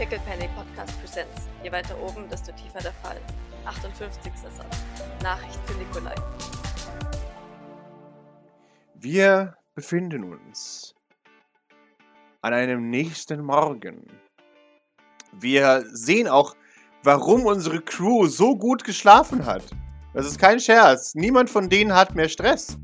Pickle Penny Podcast Presents. Je weiter oben, desto tiefer der Fall. 58. Satz. Nachricht für Nikolai. Wir befinden uns an einem nächsten Morgen. Wir sehen auch, warum unsere Crew so gut geschlafen hat. Das ist kein Scherz. Niemand von denen hat mehr Stress.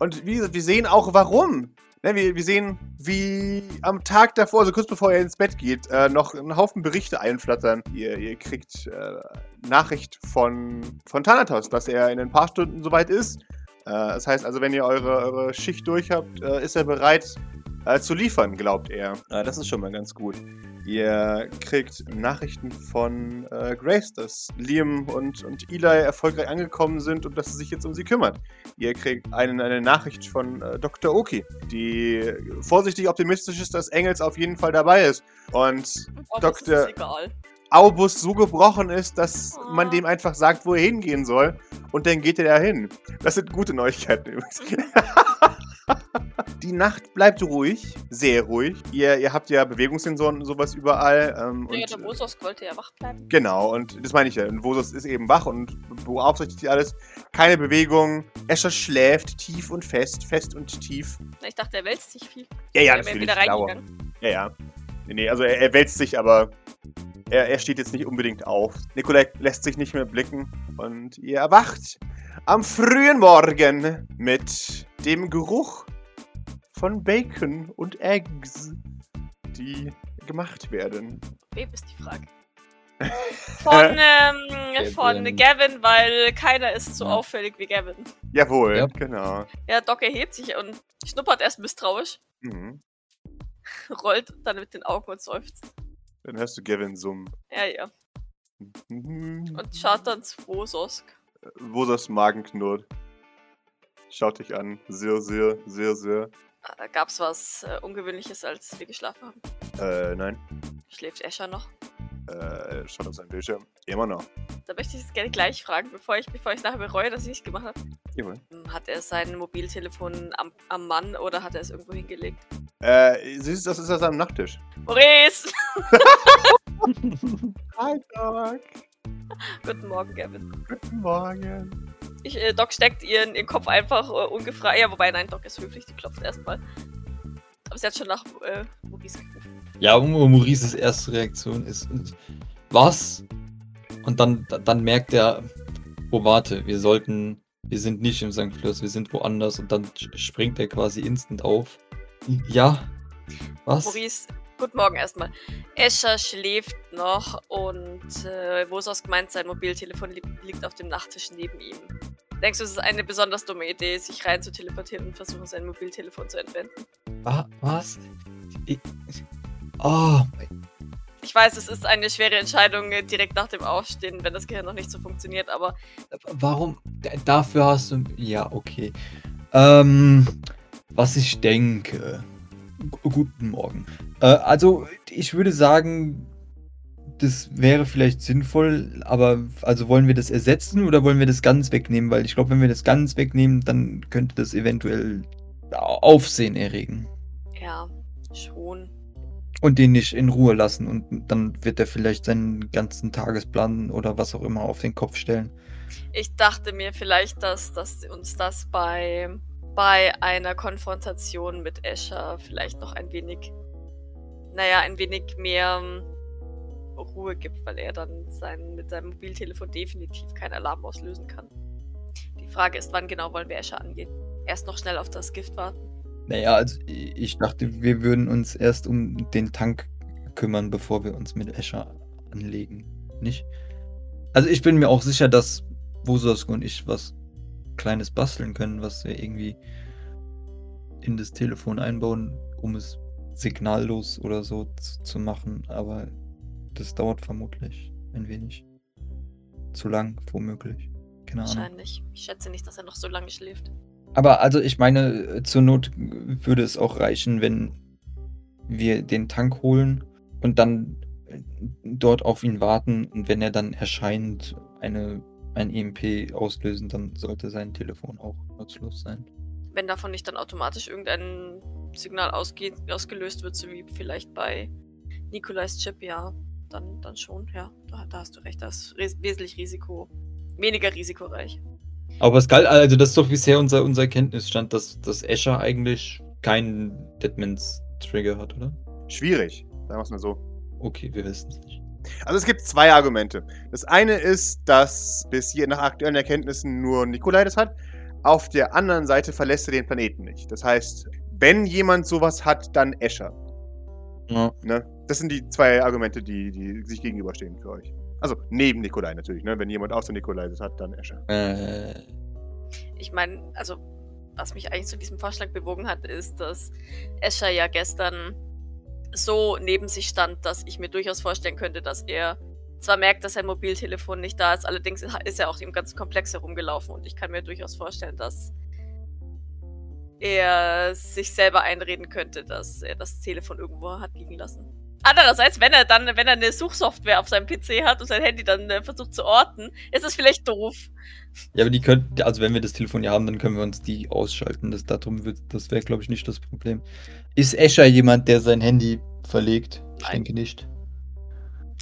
Und wir sehen auch, warum. Ne, wir, wir sehen, wie am Tag davor, also kurz bevor er ins Bett geht, äh, noch einen Haufen Berichte einflattern. Ihr, ihr kriegt äh, Nachricht von, von Thanatos, dass er in ein paar Stunden soweit ist. Äh, das heißt also, wenn ihr eure, eure Schicht durch habt, äh, ist er bereit äh, zu liefern, glaubt er. Äh, das ist schon mal ganz gut. Ihr kriegt Nachrichten von äh, Grace, dass Liam und, und Eli erfolgreich angekommen sind und dass sie sich jetzt um sie kümmert. Ihr kriegt einen, eine Nachricht von äh, Dr. Oki, die vorsichtig optimistisch ist, dass Engels auf jeden Fall dabei ist. Und Oh, Dr. ist egal. Aubus so gebrochen ist, dass Oh. man dem einfach sagt, wo er hingehen soll. Und dann geht er da hin. Das sind gute Neuigkeiten übrigens. Die Nacht bleibt ruhig, sehr ruhig. Ihr, ihr habt ja Bewegungssensoren und sowas überall. Ähm, Ja, und, der Bosos wollte ja wach bleiben. Genau, und das meine ich ja. Und Vosos ist eben wach und beaufsichtigt alles. Keine Bewegung. Escher schläft tief und fest, fest und tief. Ich dachte, er wälzt sich viel. Ja, ja, natürlich. wieder reingegangen. Ja, ja. Nee, nee, also er, er wälzt sich, aber er, er steht jetzt nicht unbedingt auf. Nikolai lässt sich nicht mehr blicken und ihr erwacht am frühen Morgen mit dem Geruch von Bacon und Eggs, die gemacht werden. Wem ist die Frage? Von, ähm, von Gavin. Weil keiner ist so Ja. auffällig wie Gavin. Jawohl, Ja. genau. Ja, Doc erhebt sich und schnuppert erst misstrauisch, Mhm. rollt dann mit den Augen und seufzt. Dann hörst du Gavin summen. Ja, ja. Mhm. Und schaut dann zu Wososk. Wosas Magen knurrt. Schaut dich an. Sehr, sehr, sehr, sehr. Da gab's was äh, Ungewöhnliches, als wir geschlafen haben. Äh, nein. Schläft Escher noch? Äh, schaut auf seinen Bildschirm. Immer noch. Da möchte ich es gerne gleich fragen, bevor ich, bevor ich nachher bereue, dass ich nicht gemacht habe. Jawohl. Hat er sein Mobiltelefon am, am Mann oder hat er es irgendwo hingelegt? Äh, siehst du, das ist das am Nachttisch. Maurice! Hi, Doc. Guten Morgen, Gavin. Guten Morgen. Ich, äh, Doc steckt ihren, ihren Kopf einfach äh, ungefragt. Ja, wobei, nein, Doc ist höflich, die klopft erstmal. Aber sie hat schon nach äh, Maurice gerufen. Ja, Maurices erste Reaktion ist, was? Und dann, dann merkt er, oh warte, wir sollten, wir sind nicht im St. Flörs, wir sind woanders. Und dann springt er quasi instant auf. Ja, was? Maurice, guten Morgen erstmal. Escher schläft noch und äh, Wosos meint, sein Mobiltelefon li liegt auf dem Nachttisch neben ihm. Denkst du, es ist eine besonders dumme Idee, sich rein zu teleportieren und versuchen, sein Mobiltelefon zu entwenden? Wa- was? Ich, oh, Ich weiß, es ist eine schwere Entscheidung äh, direkt nach dem Aufstehen, wenn das Gehirn noch nicht so funktioniert, aber Warum? D- Dafür hast du. Ja, okay. Ähm, was ich denke. G guten Morgen. Äh, also, ich würde sagen, das wäre vielleicht sinnvoll, aber also wollen wir das ersetzen oder wollen wir das ganz wegnehmen? Weil ich glaube, wenn wir das ganz wegnehmen, dann könnte das eventuell Au- Aufsehen erregen. ja, schon. Und den nicht in Ruhe lassen. Und dann wird er vielleicht seinen ganzen Tagesplan oder was auch immer auf den Kopf stellen. Ich dachte mir vielleicht, dass, dass uns das bei, bei einer Konfrontation mit Escher vielleicht noch ein wenig, naja, ein wenig mehr Ruhe gibt, weil er dann sein, mit seinem Mobiltelefon definitiv keinen Alarm auslösen kann. Die Frage ist, wann genau wollen wir Escher angehen? Erst noch schnell auf das Gift warten. Naja, also ich dachte, wir würden uns erst um den Tank kümmern, bevor wir uns mit Escher anlegen. Nicht? Also ich bin mir auch sicher, dass Wososk und ich was Kleines basteln können, was wir irgendwie in das Telefon einbauen, um es signallos oder so zu machen. Aber das dauert vermutlich ein wenig. Zu lang, womöglich. Keine Ahnung. Wahrscheinlich. Ich schätze nicht, dass er noch so lange schläft. Aber also ich meine, äh, zur Not würde es auch reichen, wenn wir den Tank holen und dann äh, dort auf ihn warten und wenn er dann erscheint, eine, ein EMP auslösen, dann sollte sein Telefon auch nutzlos sein. Wenn davon nicht dann automatisch irgendein Signal ausgeht, ausgelöst wird, so wie vielleicht bei Nikolais Chip, ja. Dann, dann schon, ja. Da, da hast du recht. Das ist res wesentlich Risiko. Weniger risikoreich. Aber es galt, also das ist doch bisher unser, unser Kenntnisstand, dass, dass Escher eigentlich keinen Deadmans Trigger hat, oder? Schwierig, sagen wir es mal so. Okay, wir wissen es nicht. Also es gibt zwei Argumente. Das eine ist, dass bis hier nach aktuellen Erkenntnissen nur Nikolai das hat. Auf der anderen Seite verlässt er den Planeten nicht. Das heißt, wenn jemand sowas hat, dann Escher. Ja. Ne? Das sind die zwei Argumente, die, die sich gegenüberstehen für euch. Also neben Nikolai natürlich. Ne? Wenn jemand außer Nikolai das hat, dann Escher. Äh, Ich meine, also, was mich eigentlich zu diesem Vorschlag bewogen hat, ist, dass Escher ja gestern so neben sich stand, dass ich mir durchaus vorstellen könnte, dass er zwar merkt, dass sein Mobiltelefon nicht da ist, allerdings ist er auch im ganzen Komplex herumgelaufen und ich kann mir durchaus vorstellen, dass er sich selber einreden könnte, dass er das Telefon irgendwo hat liegen lassen. Andererseits, wenn er dann, wenn er eine Suchsoftware auf seinem PC hat und sein Handy dann äh, versucht zu orten, ist das vielleicht doof. ja, aber die könnten, also wenn wir das Telefon hier haben, dann können wir uns die ausschalten. Das darum wird, das wäre, glaube ich, nicht das Problem. Ist Escher jemand, der sein Handy verlegt? Ich Nein. denke nicht.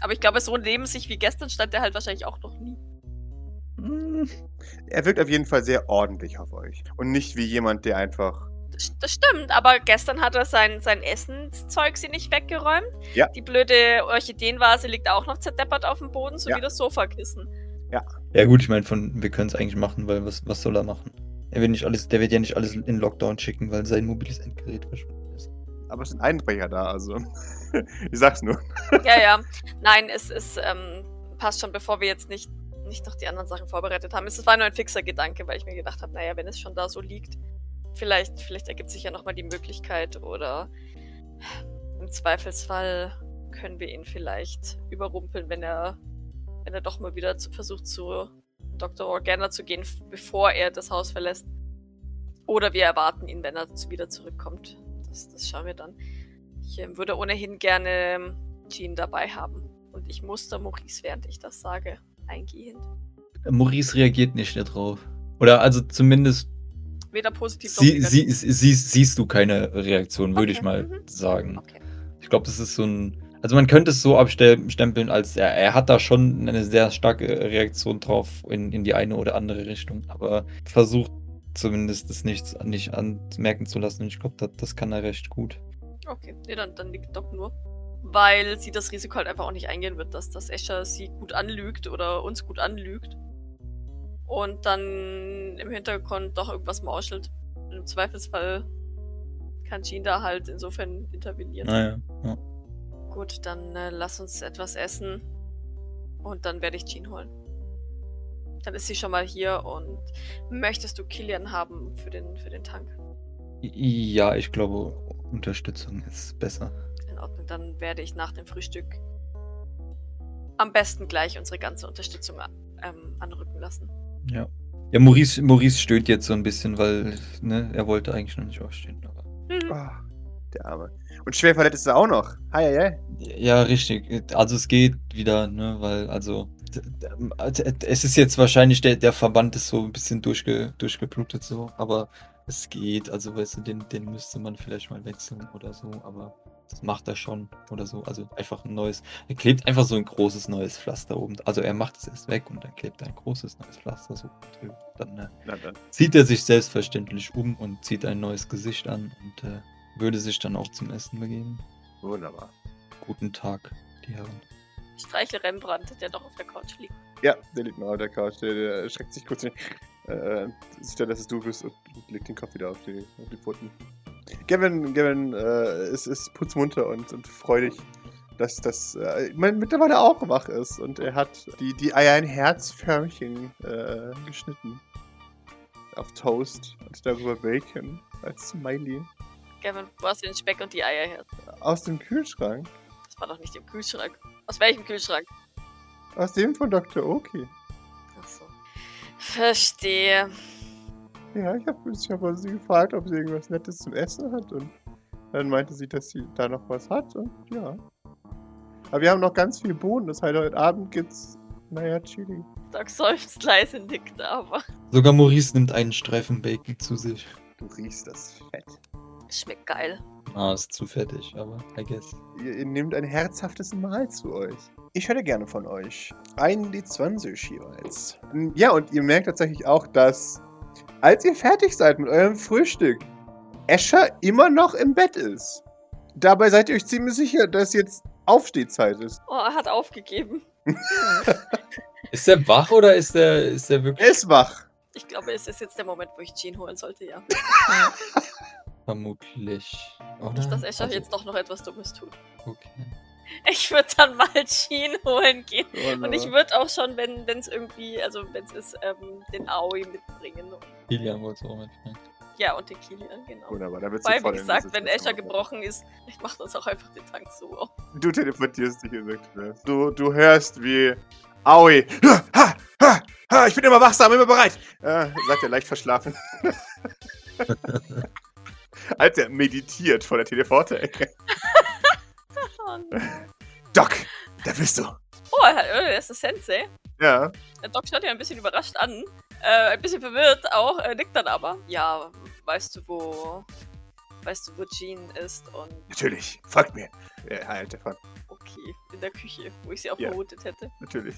Aber ich glaube, so neben sich wie gestern stand er halt wahrscheinlich auch noch nie. Hm, Er wirkt auf jeden Fall sehr ordentlich auf euch. Und nicht wie jemand, der einfach. Das, stimmt, aber gestern hat er sein, sein Essenszeug sie nicht weggeräumt. Ja. Die blöde Orchideenvase liegt auch noch zerdeppert auf dem Boden, sowie Ja. das Sofakissen. Ja gut, ich meine, von wir können es eigentlich machen, weil was, was soll er machen? Er wird nicht alles, der wird ja nicht alles in Lockdown schicken, weil sein mobiles Endgerät verschwunden ist. Aber es sind Einbrecher da, also. ich sag's nur. ja, ja. Nein, es ist, ähm, passt schon, bevor wir jetzt nicht, nicht noch die anderen Sachen vorbereitet haben. Es war nur ein fixer Gedanke, weil ich mir gedacht habe, naja, wenn es schon da so liegt, vielleicht, vielleicht ergibt sich ja nochmal die Möglichkeit oder im Zweifelsfall können wir ihn vielleicht überrumpeln, wenn er, wenn er doch mal wieder zu, versucht, zu Dr. Organa zu gehen, bevor er das Haus verlässt. Oder wir erwarten ihn, wenn er wieder zurückkommt. Das, das schauen wir dann. Ich ähm, würde ohnehin gerne ähm, Jean dabei haben. Und ich muster Maurice, während ich das sage, eingehend. Maurice reagiert nicht darauf. Oder also zumindest Weder positiv noch sie, negativ. sie, sie, siehst du keine Reaktion, würde Okay, ich mal mhm. sagen. Okay. Ich glaube, das ist so ein. Also man könnte es so abstempeln, als er, er hat da schon eine sehr starke Reaktion drauf in, in die eine oder andere Richtung, aber versucht zumindest das nichts nicht anmerken zu lassen. Und ich glaube, das, das kann er recht gut. Okay, nee, dann, dann liegt Doc nur. Weil sie das Risiko halt einfach auch nicht eingehen wird, dass das Escher sie gut anlügt oder uns gut anlügt. Und dann im Hintergrund doch irgendwas mauschelt. Im Zweifelsfall kann Jean da halt insofern intervenieren. Naja. Ja. Gut, dann äh, lass uns etwas essen. Und dann werde ich Jean holen. Dann ist sie schon mal hier und möchtest du Killian haben für den, für den Tank? ja, ich glaube, Unterstützung ist besser. In Ordnung, dann werde ich nach dem Frühstück am besten gleich unsere ganze Unterstützung ähm, anrücken lassen. Ja. Ja, Maurice, Maurice stöhnt jetzt so ein bisschen, weil ne, er wollte eigentlich noch nicht aufstehen. Aber. Ah, der Arme. Und schwer verletzt ist er auch noch. Hi, hi, hi. Ja, richtig. Also es geht wieder, ne, weil also es ist jetzt wahrscheinlich der, der Verband ist so ein bisschen durchge, durchgeblutet so, aber es geht. Also weißt du, den, den müsste man vielleicht mal wechseln oder so, aber das macht er schon oder so. Also einfach ein neues. Er klebt einfach so ein großes neues Pflaster oben. Also er macht es erst weg und dann klebt er ein großes neues Pflaster so drüber. Dann äh, Na dann. zieht er sich selbstverständlich um und zieht ein neues Gesicht an und äh, würde sich dann auch zum Essen begeben. Wunderbar. Guten Tag, die Herren. Ich streichle Rembrandt, der doch auf der Couch liegt. Ja, der liegt noch auf der Couch. Der, der schreckt sich kurz. Äh, sieht dann, dass es du bist und legt den Kopf wieder auf die, auf die Pfoten. Gavin, Gavin äh, ist, ist putzmunter und, und freudig, dass das äh, mittlerweile auch wach ist. Und er hat die, die Eier in Herzförmchen äh, geschnitten. Auf Toast und darüber Bacon als Smiley. Gavin, wo hast du den Speck und die Eier her? Aus dem Kühlschrank. Das war doch nicht im Kühlschrank. Aus welchem Kühlschrank? Aus dem von Dr. Oki. Achso. Verstehe. Ja, ich habe ich hab sie gefragt, ob sie irgendwas Nettes zum Essen hat und dann meinte sie, dass sie da noch was hat und ja. Aber wir haben noch ganz viel Bohnen, das heißt, heute Abend gibt's, naja, Chili. Doc seufzt leise, nickt aber. Sogar Maurice nimmt einen Streifen Bacon zu sich. Du riechst das Fett. Schmeckt geil. Ah, ist zu fettig, aber I guess. Ihr, ihr nehmt ein herzhaftes Mahl zu euch. Ich hätte gerne von euch einen D20 jeweils. Ja, und ihr merkt tatsächlich auch, dass, als ihr fertig seid mit eurem Frühstück, Escher immer noch im Bett ist. Dabei seid ihr euch ziemlich sicher, dass jetzt Aufstehzeit ist. Oh, er hat aufgegeben. Ist der wach oder ist der, ist der Er wirklich ist wach. Ich glaube, es ist jetzt der Moment, wo ich Jean holen sollte, ja. vermutlich? Oder? Nicht, dass Escher Also, jetzt doch noch etwas Dummes tut. Okay. Ich würde dann mal Jean holen gehen. Oh, Und ich würde auch schon, wenn es irgendwie, also wenn es ist, ähm, den Aoi mitbringen. Kilian wollte es auch mitnehmen. ja, und den Kilian, genau. Wunderbar, da wird Weil, wie gesagt, wenn Escher gebrochen ist, ich mache das auch einfach den Tank so auf. Du teleportierst dich in. Du, du hörst wie Aoi. Ha, ha, ha, ha, ich bin immer wachsam, immer bereit. Äh, sagt er leicht verschlafen. Als er meditiert vor der Teleporter-Ecke. Doc, da bist du. oh er, ist der Sensei. Ja. Der Doc schaut ja ein bisschen überrascht an. Äh, ein bisschen verwirrt auch, äh, nickt dann aber. Ja, weißt du, wo. Weißt du, wo Jean ist und Natürlich, folgt mir. Ja, halt davon. okay, in der Küche, wo ich sie auch Ja. vermutet hätte. Natürlich.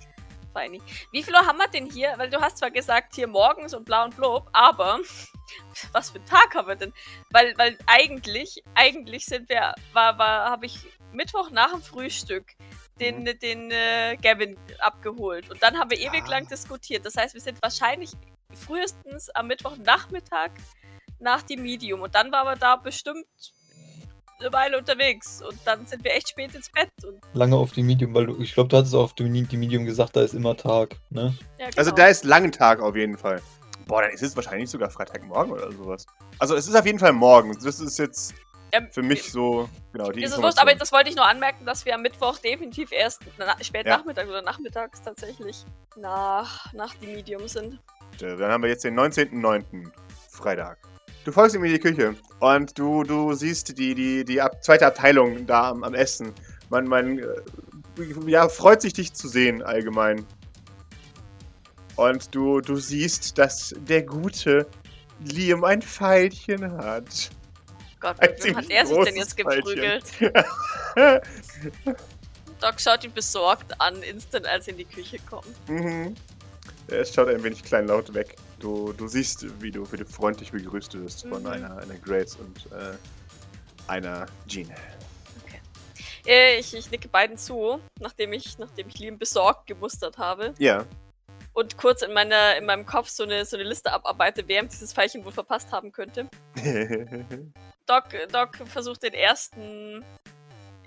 Feini. Wie viel Uhr haben wir denn hier? Weil du hast zwar gesagt, hier morgens und bla und blob, aber was für einen Tag haben wir denn? Weil, weil eigentlich, eigentlich sind wir, war, war, habe ich Mittwoch nach dem Frühstück den, den äh, Gavin abgeholt. Und dann haben wir ewig Ah. lang diskutiert. Das heißt, wir sind wahrscheinlich frühestens am Mittwochnachmittag nach dem Medium. Und dann waren wir da bestimmt eine Weile unterwegs. Und dann sind wir echt spät ins Bett. Und, Lange auf die Medium, weil du, ich glaube, du hattest auf die, die Medium gesagt, da ist immer Tag, ne? ja, Also genau. da ist langen Tag auf jeden Fall. Boah, dann ist es wahrscheinlich sogar Freitagmorgen oder sowas. Also es ist auf jeden Fall morgens. Das ist jetzt Ähm, für mich so, genau, die Ist wurscht, aber das wollte ich nur anmerken, dass wir am Mittwoch definitiv erst na, spät Ja. Nachmittag oder nachmittags tatsächlich nach, nach die Medium sind. Dann haben wir jetzt den 19.09. Freitag. Du folgst ihm in die Küche und du, du siehst die, die, die Ab zweite Abteilung da am, am Essen. Man, man äh, ja, freut sich, dich zu sehen allgemein. Und du, du siehst, dass der gute Liam ein Pfeilchen hat. Gott, mit wem hat er sich denn jetzt geprügelt? Doc schaut ihn besorgt an, instant als er in die Küche kommt. mhm. Er schaut ein wenig kleinlaut weg. Du, du siehst, wie du, wie du freundlich begrüßt wirst von Mhm. einer, einer Grace und äh, einer Jean. Äh, Ich, ich nicke beiden zu, nachdem ich, nachdem ich Liam besorgt gemustert habe Ja. und kurz in, meiner, in meinem Kopf so eine, so eine Liste abarbeite, wer dieses Pfeilchen wohl verpasst haben könnte. Doc, Doc versucht den ersten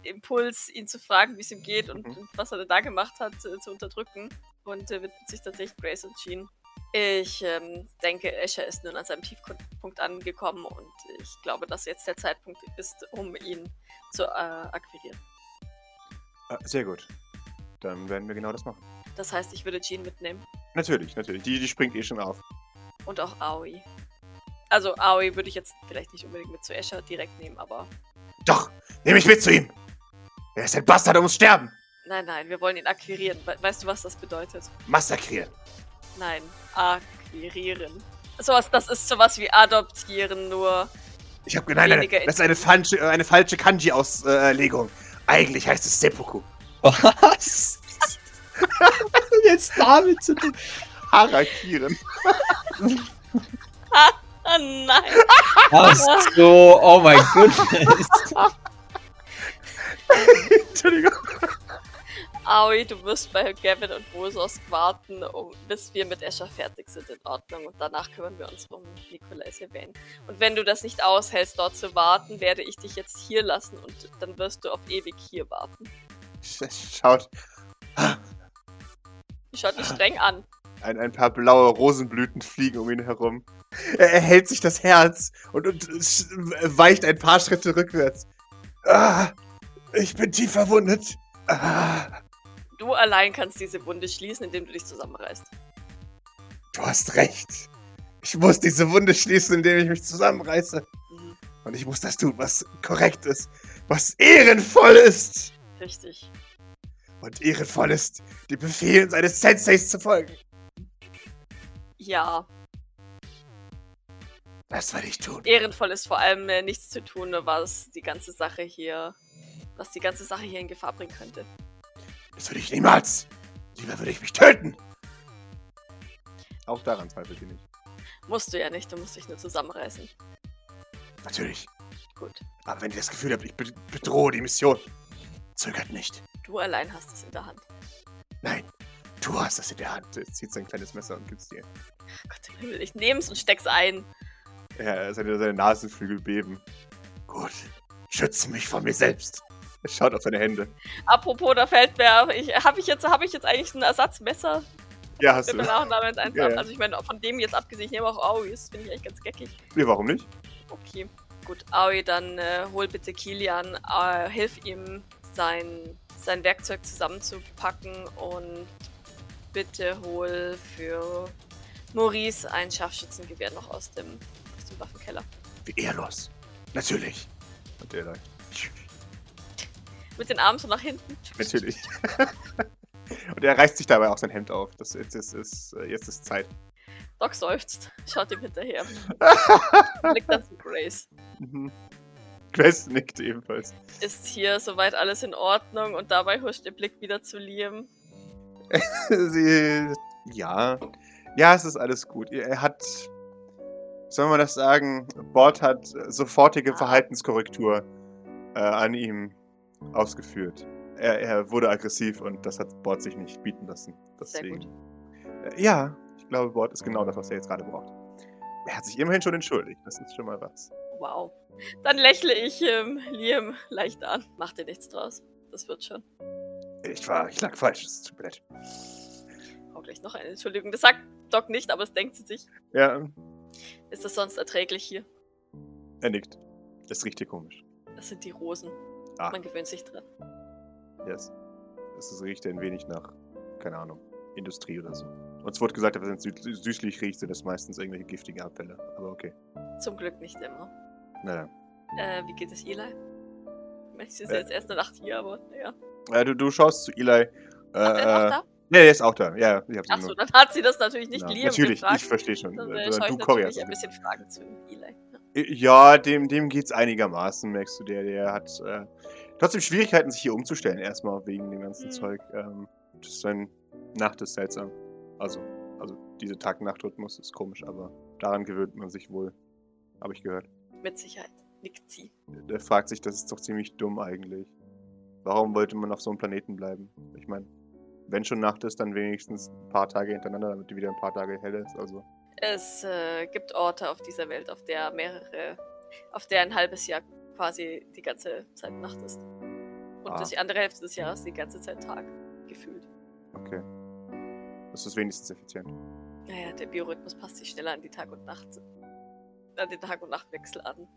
Impuls, ihn zu fragen, wie es ihm geht und, Mhm. und was er da gemacht hat, zu, zu unterdrücken. Und äh, widmet sich tatsächlich Grace und Jean. Ich ähm, denke, Escher ist nun an seinem Tiefpunkt angekommen und ich glaube, dass jetzt der Zeitpunkt ist, um ihn zu äh, akquirieren. Ah, Sehr gut. Dann werden wir genau das machen. Das heißt, ich würde Jean mitnehmen Natürlich, natürlich. Die, die springt eh schon auf. und auch Aoi. Also Aoi würde ich jetzt vielleicht nicht unbedingt mit zu Escher direkt nehmen, aber Doch, nehme ich mit zu ihm. Er ist ein Bastard und muss sterben. nein, nein, wir wollen ihn akquirieren. We weißt du, was das bedeutet? Massakrieren. Nein, akquirieren. Sowas, das ist sowas wie adoptieren, nur. Ich habe nein, nein, das ist eine falsche, äh, eine falsche Kanji-Auslegung. Eigentlich heißt es Seppuku. Was? Was hat denn jetzt damit zu tun? Harakiren. Ah nein! Ach so, oh mein Gott. Entschuldigung. Aoi, du wirst bei Gavin und Bosos warten, um, bis wir mit Escher fertig sind in Ordnung. Und danach kümmern wir uns um Nikolai Sylvain. Und wenn du das nicht aushältst, dort zu warten, werde ich dich jetzt hier lassen und dann wirst du auf ewig hier warten. Schaut, schaut dich streng an. ein, ein paar blaue Rosenblüten fliegen um ihn herum. Er, er hält sich das Herz und, und weicht ein paar Schritte rückwärts. Ah, ich bin tief verwundet. Ah, Du allein kannst diese Wunde schließen, indem du dich zusammenreißt. du hast recht. Ich muss diese Wunde schließen, indem ich mich zusammenreiße. Mhm, Und ich muss das tun, was korrekt ist, was ehrenvoll ist. richtig. Und ehrenvoll ist, den Befehlen seines Senseis zu folgen. Ja. Das werde ich tun. Ehrenvoll ist vor allem äh, nichts zu tun, was die ganze Sache hier, was die ganze Sache hier in Gefahr bringen könnte. Das würde ich niemals. Lieber würde ich mich töten. Auch daran zweifelt ihr nicht. Musst du ja nicht, du musst dich nur zusammenreißen. Natürlich. Gut. Aber wenn ihr das Gefühl habt, ich be- bedrohe die Mission, zögert nicht. Du allein hast es in der Hand. Nein, du hast das in der Hand. Er zieht sein kleines Messer und gibt's dir. Gott im Himmel, ich nehm's und steck's ein. Ja, seine, seine Nasenflügel beben. Gut, schütze mich vor mir selbst. Schaut auf seine Hände. Apropos, da fällt mir, ich, habe ich jetzt, habe ich jetzt eigentlich ein Ersatzmesser? Ja, hast du. mir nach und nach eins Ja, ja. Also ich meine, von dem jetzt abgesehen, ich nehme auch Aoi, das finde ich eigentlich ganz geckig. Nee, warum nicht? Okay, gut. Aoi, dann äh, hol bitte Kilian, äh, hilf ihm, sein, sein Werkzeug zusammenzupacken und bitte hol für Maurice ein Scharfschützengewehr noch aus dem, aus dem Waffenkeller. Wie ehrlos. Natürlich. Und der da. Mit den Armen so nach hinten. Natürlich. und er reißt sich dabei auch sein Hemd auf. Das, jetzt, ist, ist, äh, jetzt ist Zeit. Doc seufzt, schaut ihm hinterher. Blickt dann zu Grace. Mhm. Grace nickt ebenfalls. Ist hier soweit alles in Ordnung und dabei huscht ihr Blick wieder zu Liam. Sie. Ja. Ja, es ist alles gut. Er hat. Soll man das sagen? Bord hat sofortige Verhaltenskorrektur äh, an ihm ausgeführt. Er, er wurde aggressiv und das hat Bord sich nicht bieten lassen. Sehr Deswegen. gut. Äh, ja, ich glaube, Bord ist genau das, was er jetzt gerade braucht. Er hat sich immerhin schon entschuldigt. Das ist schon mal was. Wow. Dann lächle ich ähm, Liam leicht an. Mach dir nichts draus. Das wird schon. Ich war, ich lag falsch. Es tut mir leid. Auch gleich noch eine Entschuldigung. Das sagt Doc nicht, aber es denkt sie sich. Ja, Ist das sonst erträglich hier? er nickt. Das riecht hier komisch. Das sind die Rosen. Ah. Man gewöhnt sich dran. Yes. Es riecht ein wenig nach, keine Ahnung, Industrie oder so. Uns wurde gesagt, wenn es sü sü- süßlich riecht, sind das meistens irgendwelche giftigen Abfälle. Aber okay. Zum Glück nicht immer. Naja. Äh, wie geht es Eli? Ich meine, sie ist Äh. jetzt erst eine Nacht hier, aber naja. Äh, du, du schaust zu Eli. Äh, Ach, äh, da? Nee, der ist auch da. Ja, ich hab's Achso, dann hat sie das natürlich nicht Ja, Liam natürlich, gefragt. ich verstehe schon. Dann Äh, du ich natürlich hast ein bisschen Fragen zu Eli. Ja. Ja, dem, dem geht's einigermaßen, merkst du. Der, der hat äh, trotzdem Schwierigkeiten, sich hier umzustellen, erstmal wegen dem ganzen Mhm. Zeug. Ähm, das ist ein Nacht ist seltsam. Also, also diese Tag-Nacht-Rhythmus ist komisch, aber daran gewöhnt man sich wohl. Habe ich gehört. Mit Sicherheit. Nickt sie. Der fragt sich, das ist doch ziemlich dumm eigentlich. Warum wollte man auf so einem Planeten bleiben? Ich meine, wenn schon Nacht ist, dann wenigstens ein paar Tage hintereinander, damit die wieder ein paar Tage hell ist. Also, Es äh, gibt Orte auf dieser Welt, auf der mehrere, auf der ein halbes Jahr quasi die ganze Zeit Nacht ist. Und Ah. die andere Hälfte des Jahres die ganze Zeit Tag gefühlt. okay. Das ist wenigstens effizient. Naja, der Biorhythmus passt sich schneller an die Tag- und Nacht, an den Tag- und Nachtwechsel an,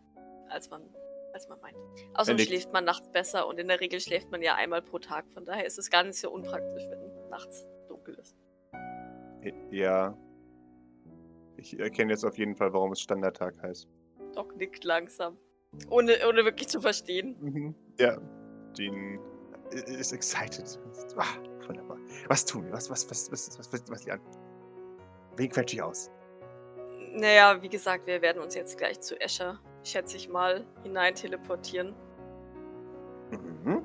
als man, als man meint. Außerdem nickt. schläft man nachts besser und in der Regel schläft man ja einmal pro Tag. Von daher ist es gar nicht so unpraktisch, wenn nachts dunkel ist. Ja. Ich erkenne jetzt auf jeden Fall, warum es Standardtag heißt. Doc nickt langsam. Ohne, ohne wirklich zu verstehen. Mhm. Ja. Jean ist excited. Ah, wunderbar. Was tun wir? Was, was, was, was, was, was, was, was Wen quetsche ich aus? Naja, wie gesagt, wir werden uns jetzt gleich zu Escher, schätze ich mal, hinein teleportieren Mhm.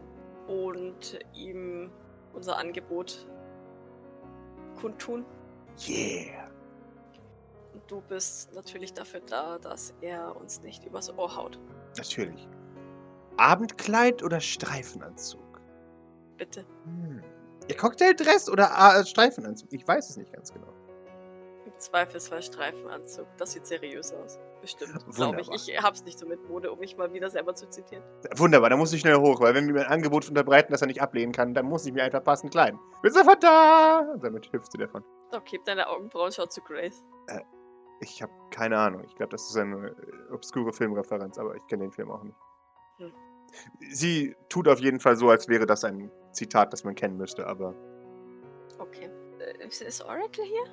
und ihm unser Angebot kundtun. Yeah. Und du bist natürlich dafür da, dass er uns nicht übers Ohr haut. Natürlich. Abendkleid oder Streifenanzug? Bitte. Hm. Ja, Cocktaildress oder äh, Streifenanzug? Ich weiß es nicht ganz genau. Im Zweifelsfall Streifenanzug. Das sieht seriös aus. Bestimmt, glaube ich. Ich hab's nicht so mit Mode, um mich mal wieder selber zu zitieren. Wunderbar, da muss ich schnell hoch, weil wenn wir mir ein Angebot unterbreiten, das er nicht ablehnen kann, dann muss ich mir einfach passend kleiden. Bin sofort da! Und damit hüpft sie davon. Heb deine Augenbrauen, schau zu Grace. Ich habe keine Ahnung. Ich glaube, das ist eine äh, obskure Filmreferenz, aber ich kenne den Film auch nicht. Hm. Sie tut auf jeden Fall so, als wäre das ein Zitat, das man kennen müsste, aber. Okay. Äh, ist Oracle hier?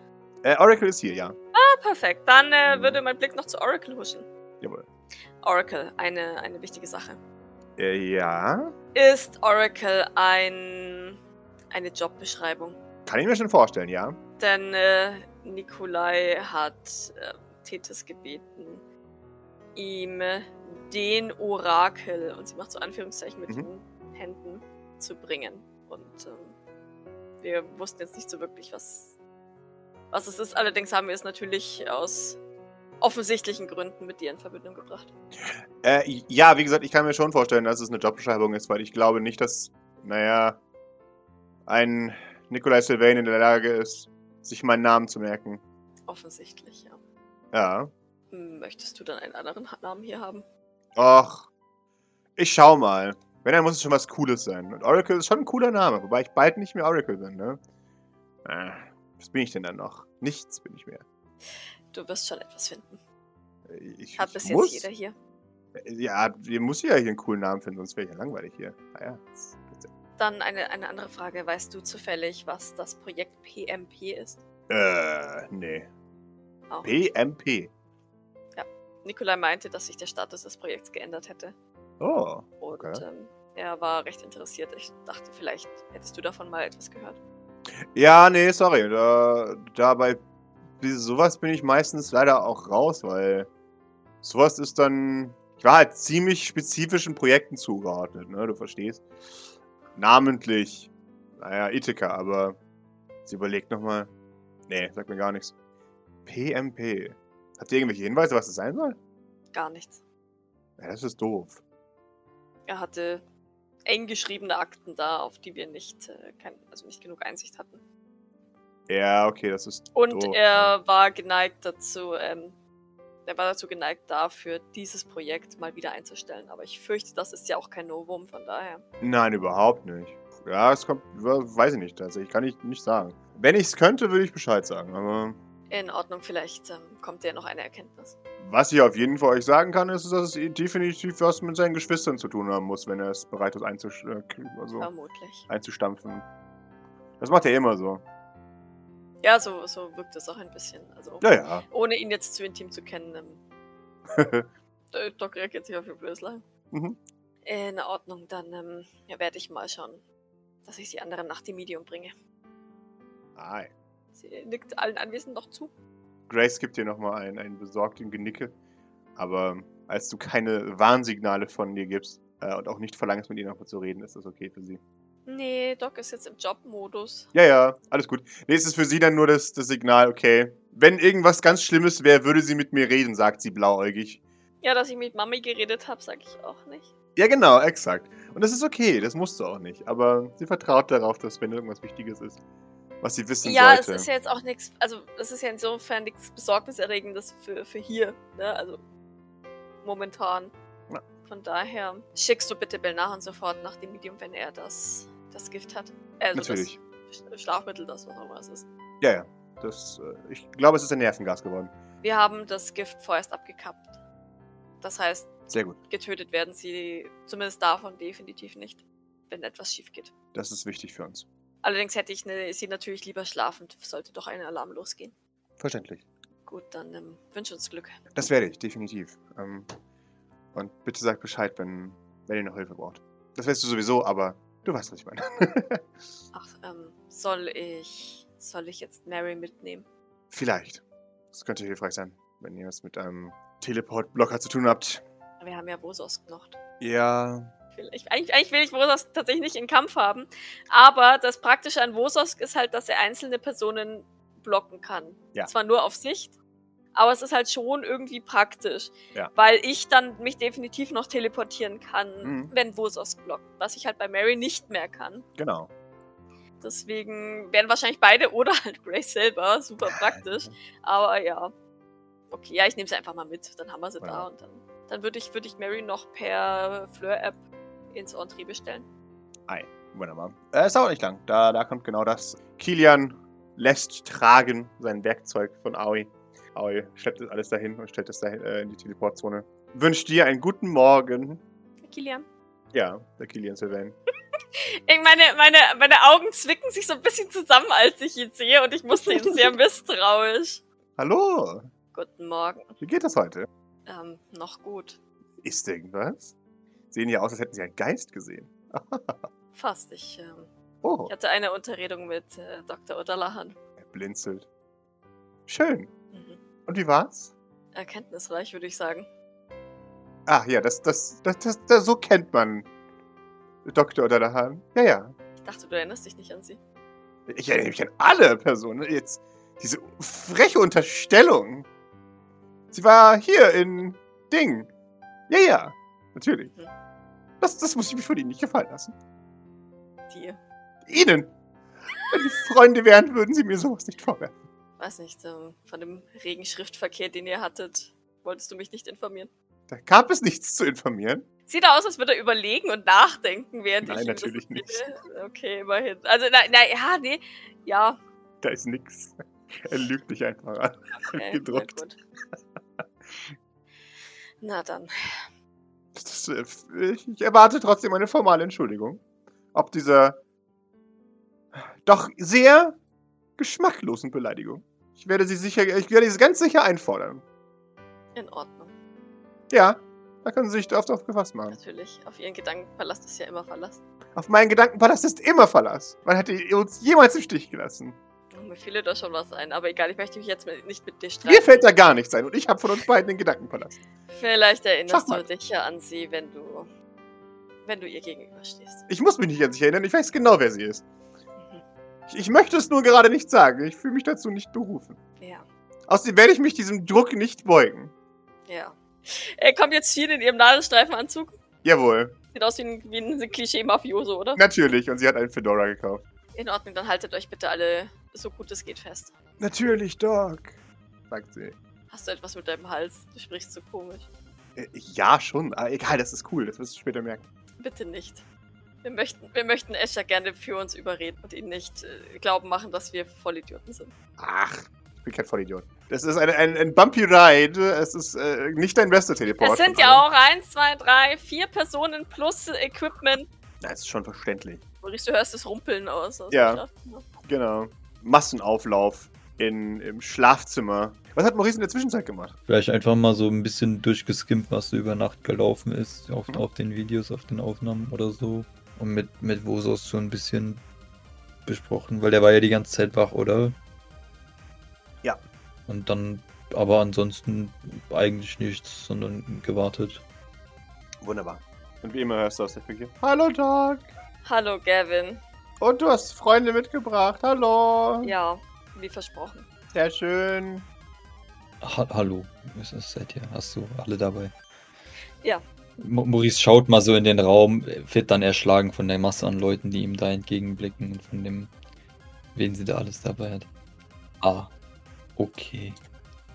Äh, Oracle ist hier, ja. Ah, perfekt. Dann äh, würde mein Blick noch zu Oracle huschen. Jawohl. Oracle, eine, eine wichtige Sache. Äh, ja. Ist Oracle ein eine Jobbeschreibung? Kann ich mir schon vorstellen, ja. Denn äh, Nikolai hat äh, Tethys gebeten, ihm den Orakel, und sie macht so Anführungszeichen mit Mhm. den Händen, zu bringen. Und ähm, wir wussten jetzt nicht so wirklich, was, was es ist. Allerdings haben wir es natürlich aus offensichtlichen Gründen mit dir in Verbindung gebracht. Äh, ja, wie gesagt, ich kann mir schon vorstellen, dass es eine Jobbeschreibung ist, weil ich glaube nicht, dass, naja, ein Nikolai Sylvain in der Lage ist, sich meinen Namen zu merken. Offensichtlich, ja. Ja. Möchtest du dann einen anderen Namen hier haben? Och, ich schau mal. Wenn, dann muss es schon was Cooles sein. Und Oracle ist schon ein cooler Name, wobei ich bald nicht mehr Oracle bin, ne? Äh, was bin ich denn dann noch? Nichts bin ich mehr. Du wirst schon etwas finden. Ich, Hat bis muss, jetzt jeder hier. Ja, wir muss ja hier einen coolen Namen finden, sonst wäre ich ja langweilig hier. Naja, das, das, Dann eine, eine andere Frage. Weißt du zufällig, was das Projekt PMP ist? äh, nee. Auch. PMP. Nikolai meinte, dass sich der Status des Projekts geändert hätte. Oh, Und Okay. ähm, er war recht interessiert. Ich dachte, vielleicht hättest du davon mal etwas gehört. Ja, nee, sorry. Da, dabei, sowas bin ich meistens leider auch raus, weil sowas ist dann. Ich war halt ziemlich spezifischen Projekten zugeordnet, ne? Du verstehst? Namentlich, naja, Ithaca, aber sie überlegt nochmal. Nee, sagt mir gar nichts. PMP. Hat ihr irgendwelche Hinweise, was das sein soll? Gar nichts. Ja, das ist doof. Er hatte eng geschriebene Akten da, auf die wir nicht, äh, kein, also nicht genug Einsicht hatten. Ja, okay, das ist Und doof. er war geneigt dazu, ähm, er war dazu geneigt dafür, dieses Projekt mal wieder einzustellen. Aber ich fürchte, das ist ja auch kein Novum, von daher. Nein, überhaupt nicht. Ja, es kommt, weiß ich nicht, tatsächlich, kann ich nicht sagen. Wenn ich es könnte, würde ich Bescheid sagen, aber In Ordnung, vielleicht ähm, kommt ja noch eine Erkenntnis. was ich auf jeden Fall euch sagen kann, ist, dass es definitiv was mit seinen Geschwistern zu tun haben muss, wenn er es bereit ist einzusch äh, also Vermutlich. einzustampfen. Das macht er immer so. Ja, so, so wirkt es auch ein bisschen. Also, Ja, ja. ohne ihn jetzt zu intim zu kennen. Ähm, äh, Doc reagiert sich auf ihr blödes Lachen. Mhm. In Ordnung, dann ähm, ja, werde ich mal schauen, dass ich die anderen nach dem Medium bringe. Ei. Sie nickt allen Anwesenden noch zu. Grace gibt dir nochmal einen, einen besorgten Genicke. Aber als du keine Warnsignale von dir gibst äh, und auch nicht verlangst, mit ihr nochmal zu reden, ist das okay für sie. Nee, Doc ist jetzt im Jobmodus. Ja, ja, alles gut. Nee, es ist für sie dann nur das, das Signal, okay. Wenn irgendwas ganz Schlimmes wäre, würde sie mit mir reden, sagt sie blauäugig. Ja, dass ich mit Mami geredet habe, sage ich auch nicht. Ja, genau, exakt. Und das ist okay, das musst du auch nicht. Aber sie vertraut darauf, dass wenn irgendwas Wichtiges ist, was sie wissen Ja, sollte. es ist ja jetzt auch nichts, also es ist ja insofern nichts Besorgniserregendes für, für hier, ne? Also momentan. Ja. Von daher schickst du bitte Belnahan sofort nach dem Medium, wenn er das, das Gift hat. Also Natürlich. Das Sch- Schlafmittel, das was auch immer es ist. Ja, ja. Das, äh, ich glaube, es ist ein Nervengas geworden. Wir haben das Gift vorerst abgekappt. Das heißt, Sehr gut. getötet werden sie zumindest davon definitiv nicht, wenn etwas schief geht. Das ist wichtig für uns. Allerdings hätte ich ne, sie natürlich lieber schlafend, sollte doch ein Alarm losgehen. Verständlich. Gut, dann ähm, wünsche uns Glück. Das werde ich, definitiv. Ähm, und bitte sag Bescheid, wenn, wenn ihr noch Hilfe braucht. Das weißt du sowieso, aber du weißt, was ich meine. Ach, ähm, soll ich. Soll ich jetzt Mary mitnehmen? Vielleicht. Das könnte hilfreich sein, wenn ihr es mit einem Teleport-Blocker zu tun habt. Wir haben ja Vosos noch. Ja, will, ich, eigentlich, eigentlich will ich Vosos tatsächlich nicht in Kampf haben. Aber das Praktische an Vosos ist halt, dass er einzelne Personen blocken kann. Ja. Zwar nur auf Sicht, aber es ist halt schon irgendwie praktisch. Ja. Weil ich dann mich definitiv noch teleportieren kann, Mhm. wenn Vosos blockt. Was ich halt bei Mary nicht mehr kann. genau. Deswegen wären wahrscheinlich beide oder halt Grace selber super praktisch. Aber ja. Okay, ja, ich nehme sie einfach mal mit. Dann haben wir sie da Ja. und dann, dann würde ich, würd ich Mary noch per Fleur-App ins Entree bestellen. Wunderbar. Äh, es dauert nicht lang. Da, da kommt genau das. Kilian lässt tragen sein Werkzeug von Aoi. Aoi schleppt das alles dahin und stellt es dahin, äh, in die Teleportzone. Wünscht dir einen guten Morgen. Kilian. Ja, der Kilian Sylvain. Ich meine, meine, meine Augen zwicken sich so ein bisschen zusammen, als ich ihn sehe und ich musste ihn sehr misstrauisch. Hallo, Guten Morgen. wie geht das heute? Ähm, noch gut. Ist irgendwas? Sehen ja aus, als hätten sie einen Geist gesehen. Fast. Ich, ähm, Oh, ich hatte eine Unterredung mit äh, Dr. O'Dallahan. er blinzelt. Schön. Mhm. Und wie war's? Erkenntnisreich, würde ich sagen. Ah, ja, das, das, das, das, das so kennt man Dr. Dalahan. Ja, ja. Ich dachte, du erinnerst dich nicht an sie. Ich erinnere mich an alle Personen. Jetzt diese freche Unterstellung. Sie war hier in Ding. Ja, ja. Natürlich. Mhm. Das, das muss ich mir von Ihnen nicht gefallen lassen. Dir. Ihnen. Wenn die Freunde wären, würden Sie mir sowas nicht vorwerfen. Weiß nicht, ähm, von dem regen Schriftverkehr, den ihr hattet, wolltest du mich nicht informieren? Da gab es nichts zu informieren. Sieht aus, als würde er überlegen und nachdenken, während Nein, ich das natürlich nicht. Okay, immerhin. Also, na, na, ja, nee. Ja. Da ist nichts. Er lügt dich einfach an. Okay, Gedruckt. Na dann. Äh, ich, ich erwarte trotzdem eine formale Entschuldigung. Ob dieser doch sehr geschmacklosen Beleidigung. Ich werde sie sicher, ich werde sie ganz sicher einfordern. In Ordnung. Ja, da können Sie sich oft auf gefasst machen. Natürlich. Auf ihren Gedankenpalast ist ja immer Verlass. Auf meinen Gedankenpalast ist immer Verlass. Man hätte uns jemals im Stich gelassen. Mir fiel da schon was ein, aber egal, ich möchte mich jetzt mit, nicht mit dir Mir streiten. fällt da gar nichts ein und ich habe von uns beiden den Gedankenpalast. Vielleicht erinnerst du dich ja an sie, wenn du, wenn du ihr gegenüberstehst. Ich muss mich nicht an sich erinnern, ich weiß genau, wer sie ist. Mhm. Ich, ich möchte es nur gerade nicht sagen. Ich fühle mich dazu nicht berufen. Ja, Außerdem werde ich mich diesem Druck nicht beugen. ja. Er kommt jetzt viel in ihrem Nadelstreifenanzug. Jawohl, Sieht aus wie ein, wie ein Klischee-Mafioso, oder? natürlich. Und sie hat einen Fedora gekauft. In Ordnung, dann haltet euch bitte alle so gut es geht fest. Natürlich, Doc, sagt sie. Hast du etwas mit deinem Hals? Du sprichst so komisch. Äh, ja, schon. Aber egal, das ist cool. Das wirst du später merken. Bitte nicht. Wir möchten, wir möchten Escher gerne für uns überreden und ihn nicht äh, glauben machen, dass wir Vollidioten sind. Ach, ich bin kein Vollidiot. Das ist ein, ein, ein Bumpy Ride. Es ist äh, nicht dein bester Teleport. Es sind ja auch eins, zwei, drei, vier Personen plus Equipment. Na, ist schon verständlich. Maurice, du hörst das Rumpeln aus. aus Ja. Genau. Massenauflauf in, im Schlafzimmer. Was hat Maurice in der Zwischenzeit gemacht? Vielleicht einfach mal so ein bisschen durchgeskimmt, was so über Nacht gelaufen ist, auf, Mhm. auf den Videos, auf den Aufnahmen oder so. Und mit, mit Vosos so ein bisschen besprochen, weil der war ja die ganze Zeit wach, oder? Ja. Und dann, aber ansonsten eigentlich nichts, sondern gewartet. Wunderbar. Und wie immer hörst du aus der Küche. Hallo, Doc. Hallo, Gavin. Und du hast Freunde mitgebracht. Hallo. Ja, wie versprochen. Sehr schön. Ha Hallo, was ist seid ihr? Hast du alle dabei? Ja. Maurice schaut mal so in den Raum, wird dann erschlagen von der Masse an Leuten, die ihm da entgegenblicken und von dem, wen sie da alles dabei hat. Ah, okay.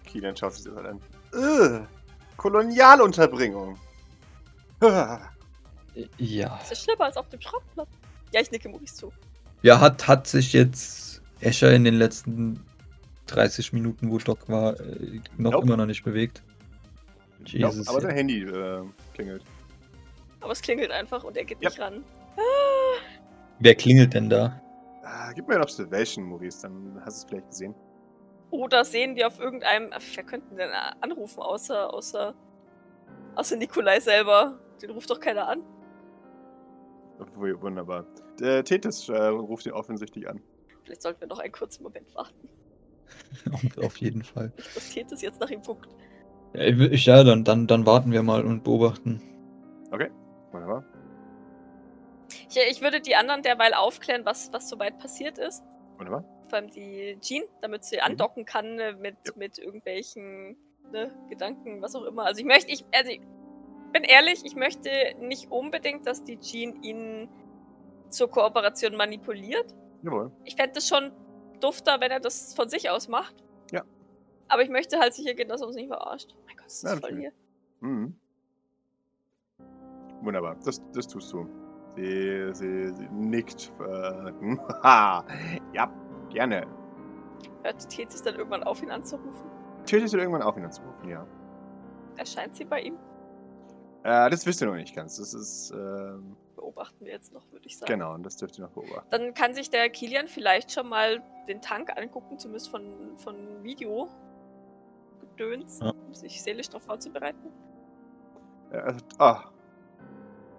Kilian schaut sich das halt an. Ugh, Kolonialunterbringung. Ja. Das ist schlimmer als auf dem Schrottplatz. Ja, ich nicke Maurice zu. Ja, hat, hat sich jetzt Escher in den letzten 30 Minuten, wo Doc war, äh, noch Nope. immer noch nicht bewegt. nope, Jesus. aber sein Handy äh, klingelt. Aber es klingelt einfach und er geht Ja. nicht ran. Wer klingelt denn da? Ah, gib mir ein Observation, Maurice, dann hast du es vielleicht gesehen. Oder sehen wir auf irgendeinem. Wer könnten denn anrufen, außer, außer, außer Nikolai selber? Den ruft doch keiner an. Wunderbar. Der Tethys äh, ruft ihn offensichtlich an. Vielleicht sollten wir noch einen kurzen Moment warten, auf, jeden Fall. dass Tethys jetzt nach ihm guckt. Ja, ich- ja dann, dann, dann warten wir mal und beobachten. Wunderbar. Ich, ich würde die anderen derweil aufklären, was, was soweit passiert ist. Wunderbar. Vor allem die Jean, damit sie andocken kann äh, mit, mit irgendwelchen ne, Gedanken, was auch immer. Also ich möchte, ich, also ich bin ehrlich, ich möchte nicht unbedingt, dass die Jean ihn zur Kooperation manipuliert. Jawohl. Ich fände es schon dufter, wenn er das von sich aus macht. Ja. Aber ich möchte halt sicher gehen, dass er uns nicht verarscht. Mein Gott, das Ja, ist voll natürlich. hier. Mhm. Wunderbar, das, das tust du. Sie, sie, sie nickt. Äh, ha, ja, gerne. Hört Tethys dann irgendwann auf, ihn anzurufen? Tethys wird irgendwann auf ihn anzurufen, ja. Erscheint sie bei ihm? Äh, das wisst ihr noch nicht ganz. Das ist, ähm, Beobachten wir jetzt noch, würde ich sagen. genau, und das dürft ihr noch beobachten. Dann kann sich der Kilian vielleicht schon mal den Tank angucken, zumindest von, von Video. Gedöns, Ja. um sich seelisch darauf vorzubereiten. Ja, ah.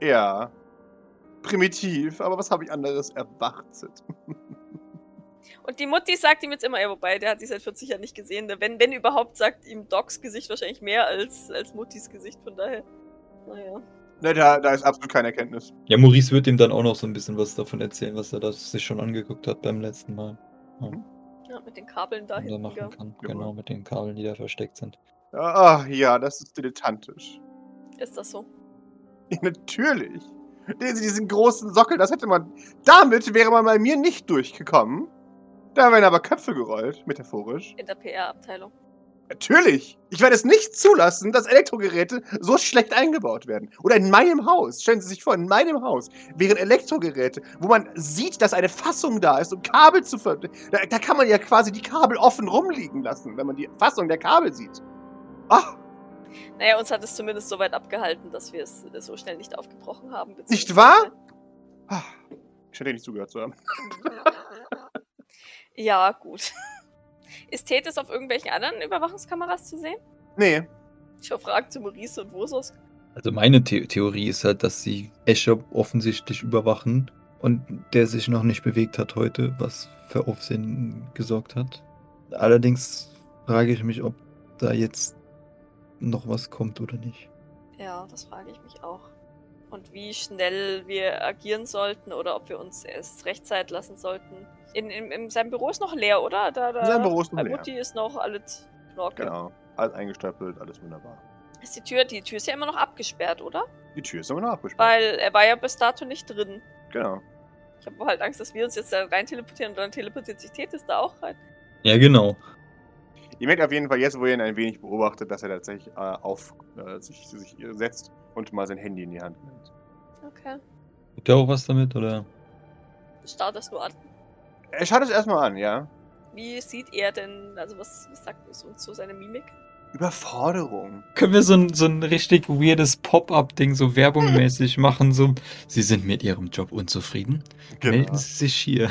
Ja. Primitiv, aber was habe ich anderes erwartet? Und die Mutti sagt ihm jetzt immer, ja, wobei, der hat sie seit 40 Jahren nicht gesehen. ne? Wenn, wenn überhaupt, sagt ihm Docs Gesicht wahrscheinlich mehr als, als Muttis Gesicht, von daher. Naja. Ne, da, da ist absolut keine Erkenntnis. Ja, Maurice wird ihm dann auch noch so ein bisschen was davon erzählen, was er das sich schon angeguckt hat beim letzten Mal. Ja, mit den Kabeln da hinten. machen kann. Jawohl. Genau, mit den Kabeln, die da versteckt sind. Ah, ja, das ist dilettantisch. Ist das so? Ja, natürlich. Diese- Diesen großen Sockel, das hätte man. Damit wäre man bei mir nicht durchgekommen. Da werden aber Köpfe gerollt, metaphorisch. In der PR-Abteilung. Natürlich. Ich werde es nicht zulassen, dass Elektrogeräte so schlecht eingebaut werden. Oder in meinem Haus. Stellen Sie sich vor, in meinem Haus wären Elektrogeräte, wo man sieht, dass eine Fassung da ist, um Kabel zu ver... Da, da kann man ja quasi die Kabel offen rumliegen lassen, wenn man die Fassung der Kabel sieht. Ah, Naja, uns hat es zumindest so weit abgehalten, dass wir es so schnell nicht aufgebrochen haben. Nicht wahr? ah. Ich hätte nicht zugehört zu haben. Ja, gut. Ist Tethys auf irgendwelchen anderen Überwachungskameras zu sehen? Nee. Ich habe Fragen zu Maurice und Vosos. Also meine The Theorie ist halt, dass sie Escher offensichtlich überwachen und der sich noch nicht bewegt hat heute, was für Aufsehen gesorgt hat. Allerdings frage ich mich, ob da jetzt noch was kommt oder nicht. Ja, das frage ich mich auch. Und wie schnell wir agieren sollten oder ob wir uns erst Rechtzeit lassen sollten. In, in, in seinem Büro ist noch leer, oder? Da, da, Sein Büro ist noch leer. Mutti ist noch alles Knorke. Genau. Alles eingestöppelt, alles wunderbar. Ist die Tür, die Tür ist ja immer noch abgesperrt, oder? Die Tür ist immer noch abgesperrt. Weil er war ja bis dato nicht drin. Genau. Ich habe halt Angst, dass wir uns jetzt da rein teleportieren und dann teleportiert sich Tethys da auch rein. Ja, genau. Ihr merkt auf jeden Fall jetzt, wo ihr ihn ein wenig beobachtet, dass er tatsächlich äh, auf äh, sich, sich setzt und mal sein Handy in die Hand nimmt. Okay. Tut der auch was damit, oder? Start das nur an. Er schaut es erstmal an, ja. Wie sieht er denn, also was, was sagt uns uns so seine Mimik? Überforderung. Können wir so ein, so ein richtig weirdes Pop-up-Ding so werbungmäßig machen? So, Sie sind mit Ihrem Job unzufrieden? Melden Sie sich hier.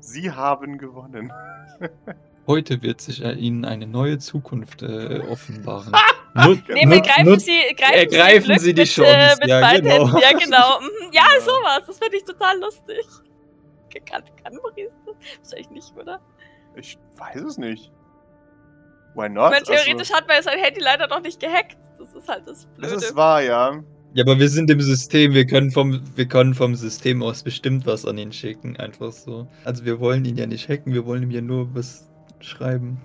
Sie haben gewonnen. Heute wird sich äh, Ihnen eine neue Zukunft äh, offenbaren. Nut- Nee, nut- wir greifen nut- Sie, greifen ergreifen Sie, die mit, Chance. Äh, mit Ja, beiden genau. Händen. Ja, genau. Mhm. Ja, Ja. sowas. Das finde ich total lustig. Kann, kann Maurice das? Wahrscheinlich nicht, oder? Ich weiß es nicht. Why not? Weil theoretisch also, hat man ja sein Handy leider noch nicht gehackt. Das ist halt das das Blöde. ist wahr, ja. Ja, aber wir sind im System. Wir können, vom, wir können vom System aus bestimmt was an ihn schicken. Einfach so. Also wir wollen ihn ja nicht hacken, wir wollen ihm ja nur was schreiben.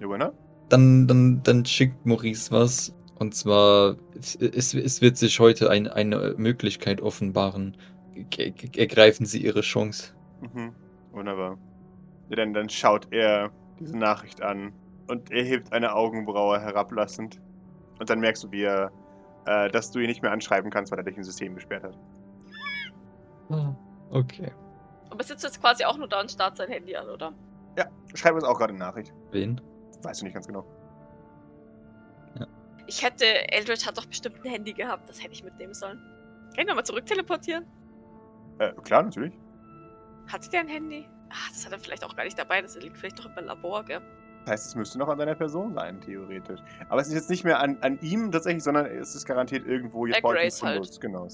Ja, not? Dann, dann, dann schickt Maurice was. Und zwar, es, es, wird sich heute ein, eine Möglichkeit offenbaren. Ergreifen Sie Ihre Chance. Mhm. Wunderbar. Ja, dann, dann schaut er diese Nachricht an und er hebt eine Augenbraue herablassend. Und dann merkst du, wie er, äh, dass du ihn nicht mehr anschreiben kannst, weil er dich im System gesperrt hat. Ah, Okay. Aber sitzt jetzt quasi auch nur da und starrt sein Handy an, oder? Schreib uns auch gerade eine Nachricht. Wen? Weißt du nicht ganz genau. Ich hätte, Eldritch hat doch bestimmt ein Handy gehabt. Das hätte ich mitnehmen sollen. Kann ich nochmal zurück teleportieren? Äh, klar, natürlich. Hatte der ein Handy? Ah, das hat er vielleicht auch gar nicht dabei. Das liegt vielleicht doch im Labor, gell? Das heißt, es müsste noch an deiner Person sein, theoretisch. Aber es ist jetzt nicht mehr an, an ihm tatsächlich, sondern es ist garantiert irgendwo jetzt Bei Grace halt. Genau.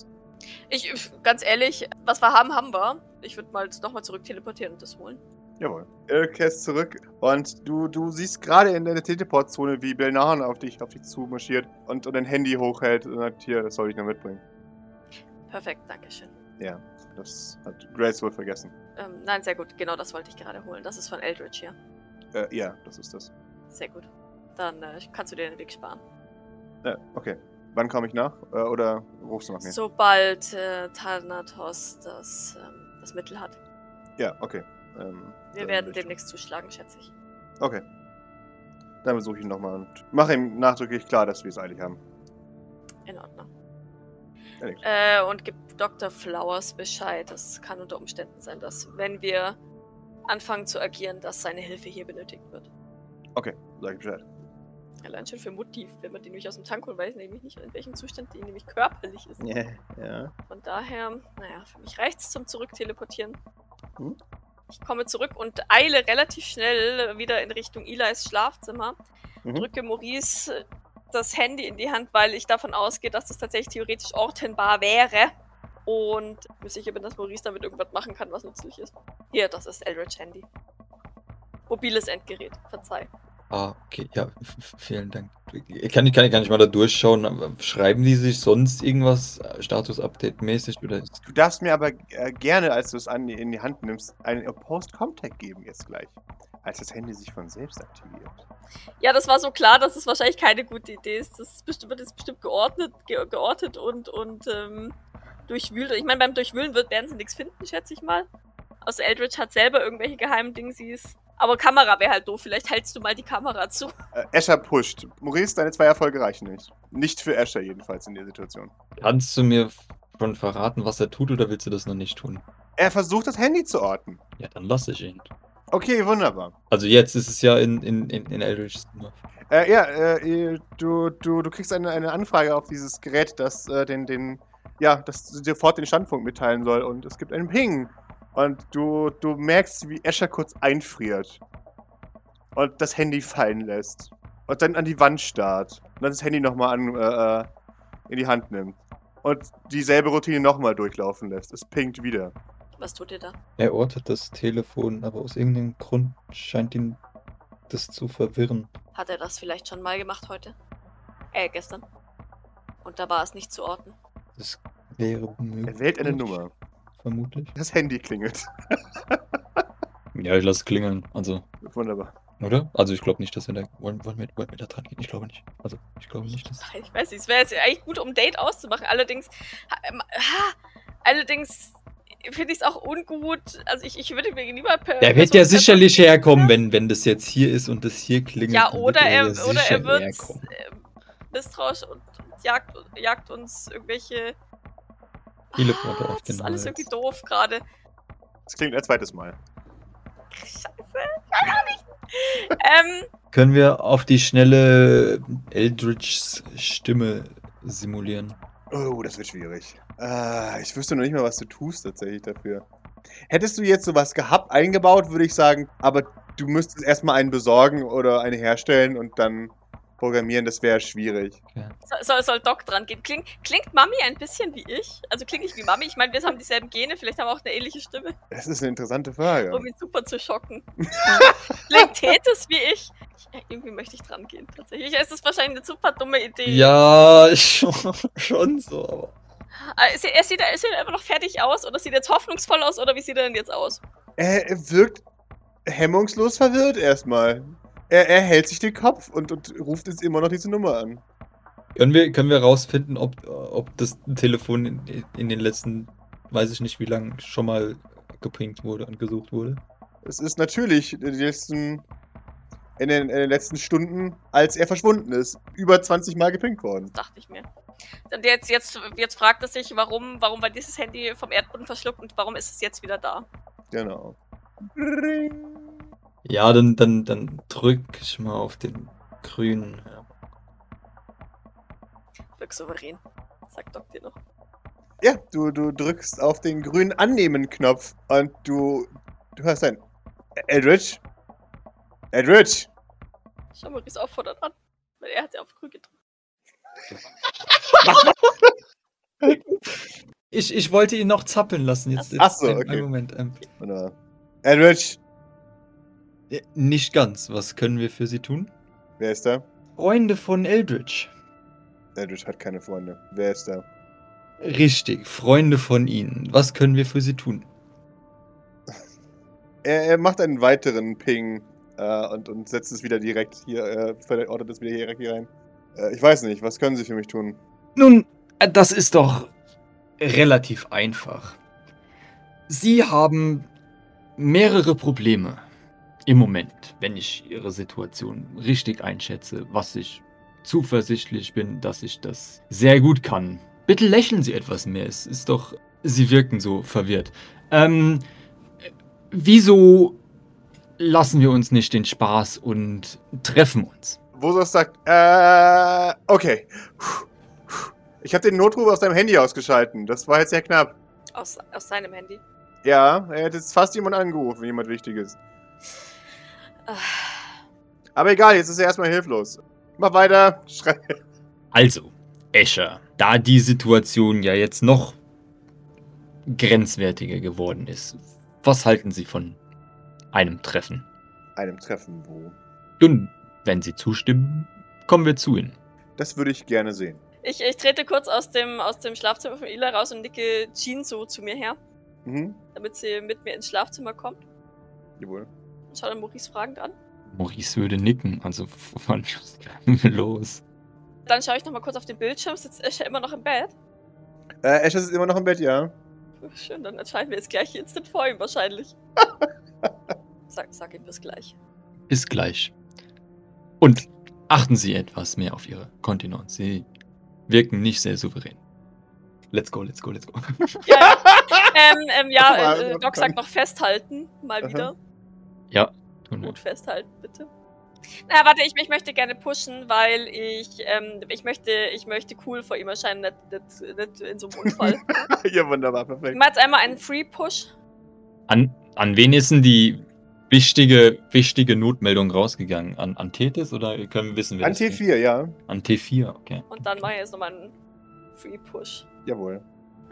Ich, ich- ganz ehrlich, was wir haben, haben wir. Ich würde mal nochmal zurück teleportieren und das holen. Jawohl. Er kehrt zurück und du, du siehst gerade in der Teleportzone, wie Belnahan auf dich, auf dich zumarschiert und, und dein Handy hochhält und sagt, hier, das soll ich noch mitbringen. Perfekt, Dankeschön. Ja, das hat Grace wohl vergessen. Ähm, nein, sehr gut. Genau das wollte ich gerade holen. Das ist von Eldritch hier. Äh, ja, das ist das. Sehr gut. Dann äh, kannst du dir den Weg sparen. Ja, okay. Wann komme ich nach? Äh, oder rufst du nach mir? Sobald äh, Thanatos das, ähm, das Mittel hat. Ja, okay. Ähm, Wir werden demnächst zuschlagen, schätze ich. Okay. Dann besuche ich ihn nochmal und mache ihm nachdrücklich klar, dass wir es eilig haben. In Ordnung. Äh, und gib Dr. Flowers Bescheid. Es kann unter Umständen sein, dass, wenn wir anfangen zu agieren, dass seine Hilfe hier benötigt wird. Okay, sag ich Bescheid. Allein schon für Motiv, wenn man die nämlich aus dem Tank holt, weiß ich nämlich nicht, in welchem Zustand die nämlich körperlich ist. Ja, ja. Von daher, naja, für mich reicht's zum Zurückteleportieren. Hm. Ich komme zurück und eile relativ schnell wieder in Richtung Eli's Schlafzimmer. Mhm. Drücke Maurice das Handy in die Hand, weil ich davon ausgehe, dass das tatsächlich theoretisch ortenbar wäre. Und sicher bin, dass Maurice damit irgendwas machen kann, was nützlich ist. Hier, das ist Eldritch Handy. Mobiles Endgerät, verzeih. Ah, okay, ja, vielen Dank. Kann ich, kann ich gar nicht mal da durchschauen. aber Schreiben die sich sonst irgendwas äh, Status-Update-mäßig oder ist Du darfst mir aber äh, gerne, als du es an, in die Hand nimmst, einen Post-Contact geben jetzt gleich. Als das Handy sich von selbst aktiviert. Ja, das war so klar, dass es wahrscheinlich keine gute Idee ist. Das ist bestimmt, wird jetzt bestimmt geordnet, ge geortet und, und ähm, durchwühlt. Ich meine, beim Durchwühlen wird, werden sie nichts finden, schätze ich mal. Außer Eldritch hat selber irgendwelche geheimen Dingsies. Aber Kamera wäre halt doof. Vielleicht hältst du mal die Kamera zu. Äh, Escher pusht. Maurice, deine zwei Erfolge reichen nicht. Nicht für Escher jedenfalls in der Situation. Kannst du mir schon verraten, was er tut, oder willst du das noch nicht tun? Er versucht das Handy zu orten. Ja, dann lasse ich ihn. Okay, wunderbar. Also jetzt ist es ja in, in, in, in Eldritch's. Äh, ja, äh, du, du, du kriegst eine, eine Anfrage auf dieses Gerät, das äh, den, den, ja, das sofort den Standpunkt mitteilen soll und es gibt einen Ping. Und du, du merkst, wie Escher kurz einfriert. Und das Handy fallen lässt. Und dann an die Wand starrt. Und dann das Handy nochmal an, äh, äh, in die Hand nimmt. Und dieselbe Routine nochmal durchlaufen lässt. Es pingt wieder. Was tut ihr da? Er ortet das Telefon, aber aus irgendeinem Grund scheint ihn das zu verwirren. Hat er das vielleicht schon mal gemacht heute? Äh, gestern. Und da war es nicht zu orten. Das wäre möglich. Er wählt eine Nummer. Vermutlich. Das Handy klingelt. Ja, ich lasse klingeln. Also, Wunderbar. oder? Also, ich glaube nicht, dass wir da. Wollen, wollen, wir, wollen wir da dran gehen? Ich glaube nicht. Also, ich glaube nicht, dass. Ich weiß nicht, es wäre jetzt eigentlich gut, um ein Date auszumachen. Allerdings, ha, ähm, ha, allerdings finde ich es auch ungut. Also ich, ich würde mir lieber per. Er wird ja sicherlich herkommen, wenn, wenn das jetzt hier ist und das hier klingelt. Ja, oder er, ja oder er wird äh, misstrauisch und, und jagt, jagt uns irgendwelche. Teleporter Ah, auf Das den ist alles irgendwie doof gerade. Es klingt ein zweites Mal. Scheiße. Kann auch nicht. ähm, Können wir auf die schnelle Eldritchs Stimme simulieren? Oh, das wird schwierig. Äh, ich wüsste noch nicht mal, was du tust tatsächlich dafür. Hättest du jetzt sowas gehabt, eingebaut, würde ich sagen, aber du müsstest erstmal einen besorgen oder eine herstellen und dann programmieren, das wäre schwierig. soll, soll, soll Doc dran gehen. Klingt, klingt Mami ein bisschen wie ich? Also klinge ich wie Mami? Ich meine, wir haben dieselben Gene, vielleicht haben wir auch eine ähnliche Stimme, Das ist eine interessante Frage. um ihn super zu schocken. klingt Tethys wie ich? Irgendwie möchte ich dran gehen, tatsächlich. Es ist wahrscheinlich eine super dumme Idee. Ja, schon, schon so, aber. Ah, Er, er, sieht, er sieht immer noch fertig aus oder sieht jetzt hoffnungsvoll aus oder wie sieht er denn jetzt aus? Er, er wirkt hemmungslos verwirrt erstmal. Er, er hält sich den Kopf und, und ruft jetzt immer noch diese Nummer an. Können wir, können wir rausfinden, ob, ob das Telefon in, in den letzten, weiß ich nicht wie lange, schon mal gepinkt wurde und gesucht wurde? Es ist natürlich in den letzten, in den, in den letzten Stunden, als er verschwunden ist, über 20 Mal gepinkt worden. Dachte ich mir. Und jetzt, jetzt, jetzt fragt er sich, warum, warum war dieses Handy vom Erdboden verschluckt und warum ist es jetzt wieder da? Genau. Ja, dann, dann, dann drück ich mal auf den grünen. Ja. Wirk souverän. Sagt Doc dir noch. Ja, du, du drückst auf den grünen Annehmen-Knopf und du, du hörst ein Eldritch? Eldritch? Schau Maurice auffordert an. Weil er hat ja auf grün gedrückt. Ich, ich wollte ihn noch zappeln lassen. Jetzt, Ach so, einen- okay. einen Moment. Ähm, Wunderbar. Eldritch? Äh, nicht ganz. Was können wir für Sie tun? Wer ist da? Freunde von Eldritch. Eldritch hat keine Freunde. Wer ist da? Richtig, Freunde von Ihnen. Was können wir für Sie tun? Er, er macht einen weiteren Ping äh, und, und setzt es wieder direkt hier, äh, ordnet es wieder direkt hier rein. Äh, ich weiß nicht, was können Sie für mich tun? Nun, äh, das ist doch relativ einfach. Sie haben mehrere Probleme im Moment, wenn ich Ihre Situation richtig einschätze, was ich zuversichtlich bin, dass ich das sehr gut kann. Bitte lächeln Sie etwas mehr. Es ist doch. Sie wirken so verwirrt. Ähm. Wieso lassen wir uns nicht den Spaß und treffen uns? Wosos sagt, äh, okay. Ich habe den Notruf aus deinem Handy ausgeschalten. Das war jetzt sehr knapp. Aus, aus seinem Handy. Ja, er hat jetzt fast jemand angerufen, jemand Wichtiges. Aber egal, jetzt ist er erstmal hilflos. Mach weiter. Schrei. Also, Escher, da die Situation ja jetzt noch grenzwertiger geworden ist, was halten Sie von einem Treffen? Einem Treffen, wo? Nun, Wenn Sie zustimmen, kommen wir zu Ihnen. Das würde ich gerne sehen. Ich, ich trete kurz aus dem, aus dem Schlafzimmer von Ila raus und nicke Jean so zu mir her, Mhm. damit sie mit mir ins Schlafzimmer kommt. Jawohl. Und schaue dann Maurice fragend an. Maurice würde nicken, also von los. Dann schaue ich nochmal kurz auf den Bildschirm. Sitzt Escher immer noch im Bett? Äh, Asher ist immer noch im Bett, ja. Schön, dann entscheiden wir jetzt gleich instant vor ihm wahrscheinlich. sag, sag ihm bis gleich. Bis gleich. Und achten Sie etwas mehr auf Ihre Kontinenz. Sie wirken nicht sehr souverän. Let's go, let's go, let's go. Ja, ja. ähm, ähm, ja äh, Doc sagt noch festhalten. Mal Aha. wieder. Ja, tun wir. Gut festhalten, bitte. Na, warte, ich, ich möchte gerne pushen, weil ich, ähm, ich möchte, ich möchte cool vor ihm erscheinen, nicht, nicht, nicht in so einem Unfall. ja, wunderbar, perfekt. mache jetzt einmal einen Free Push. An, an wen ist denn die wichtige, wichtige Notmeldung rausgegangen? An, an Tethys oder können wir wissen, wer An das ist? T4, ja. An T4, okay. Und dann mache ich jetzt nochmal einen Free Push. Jawohl.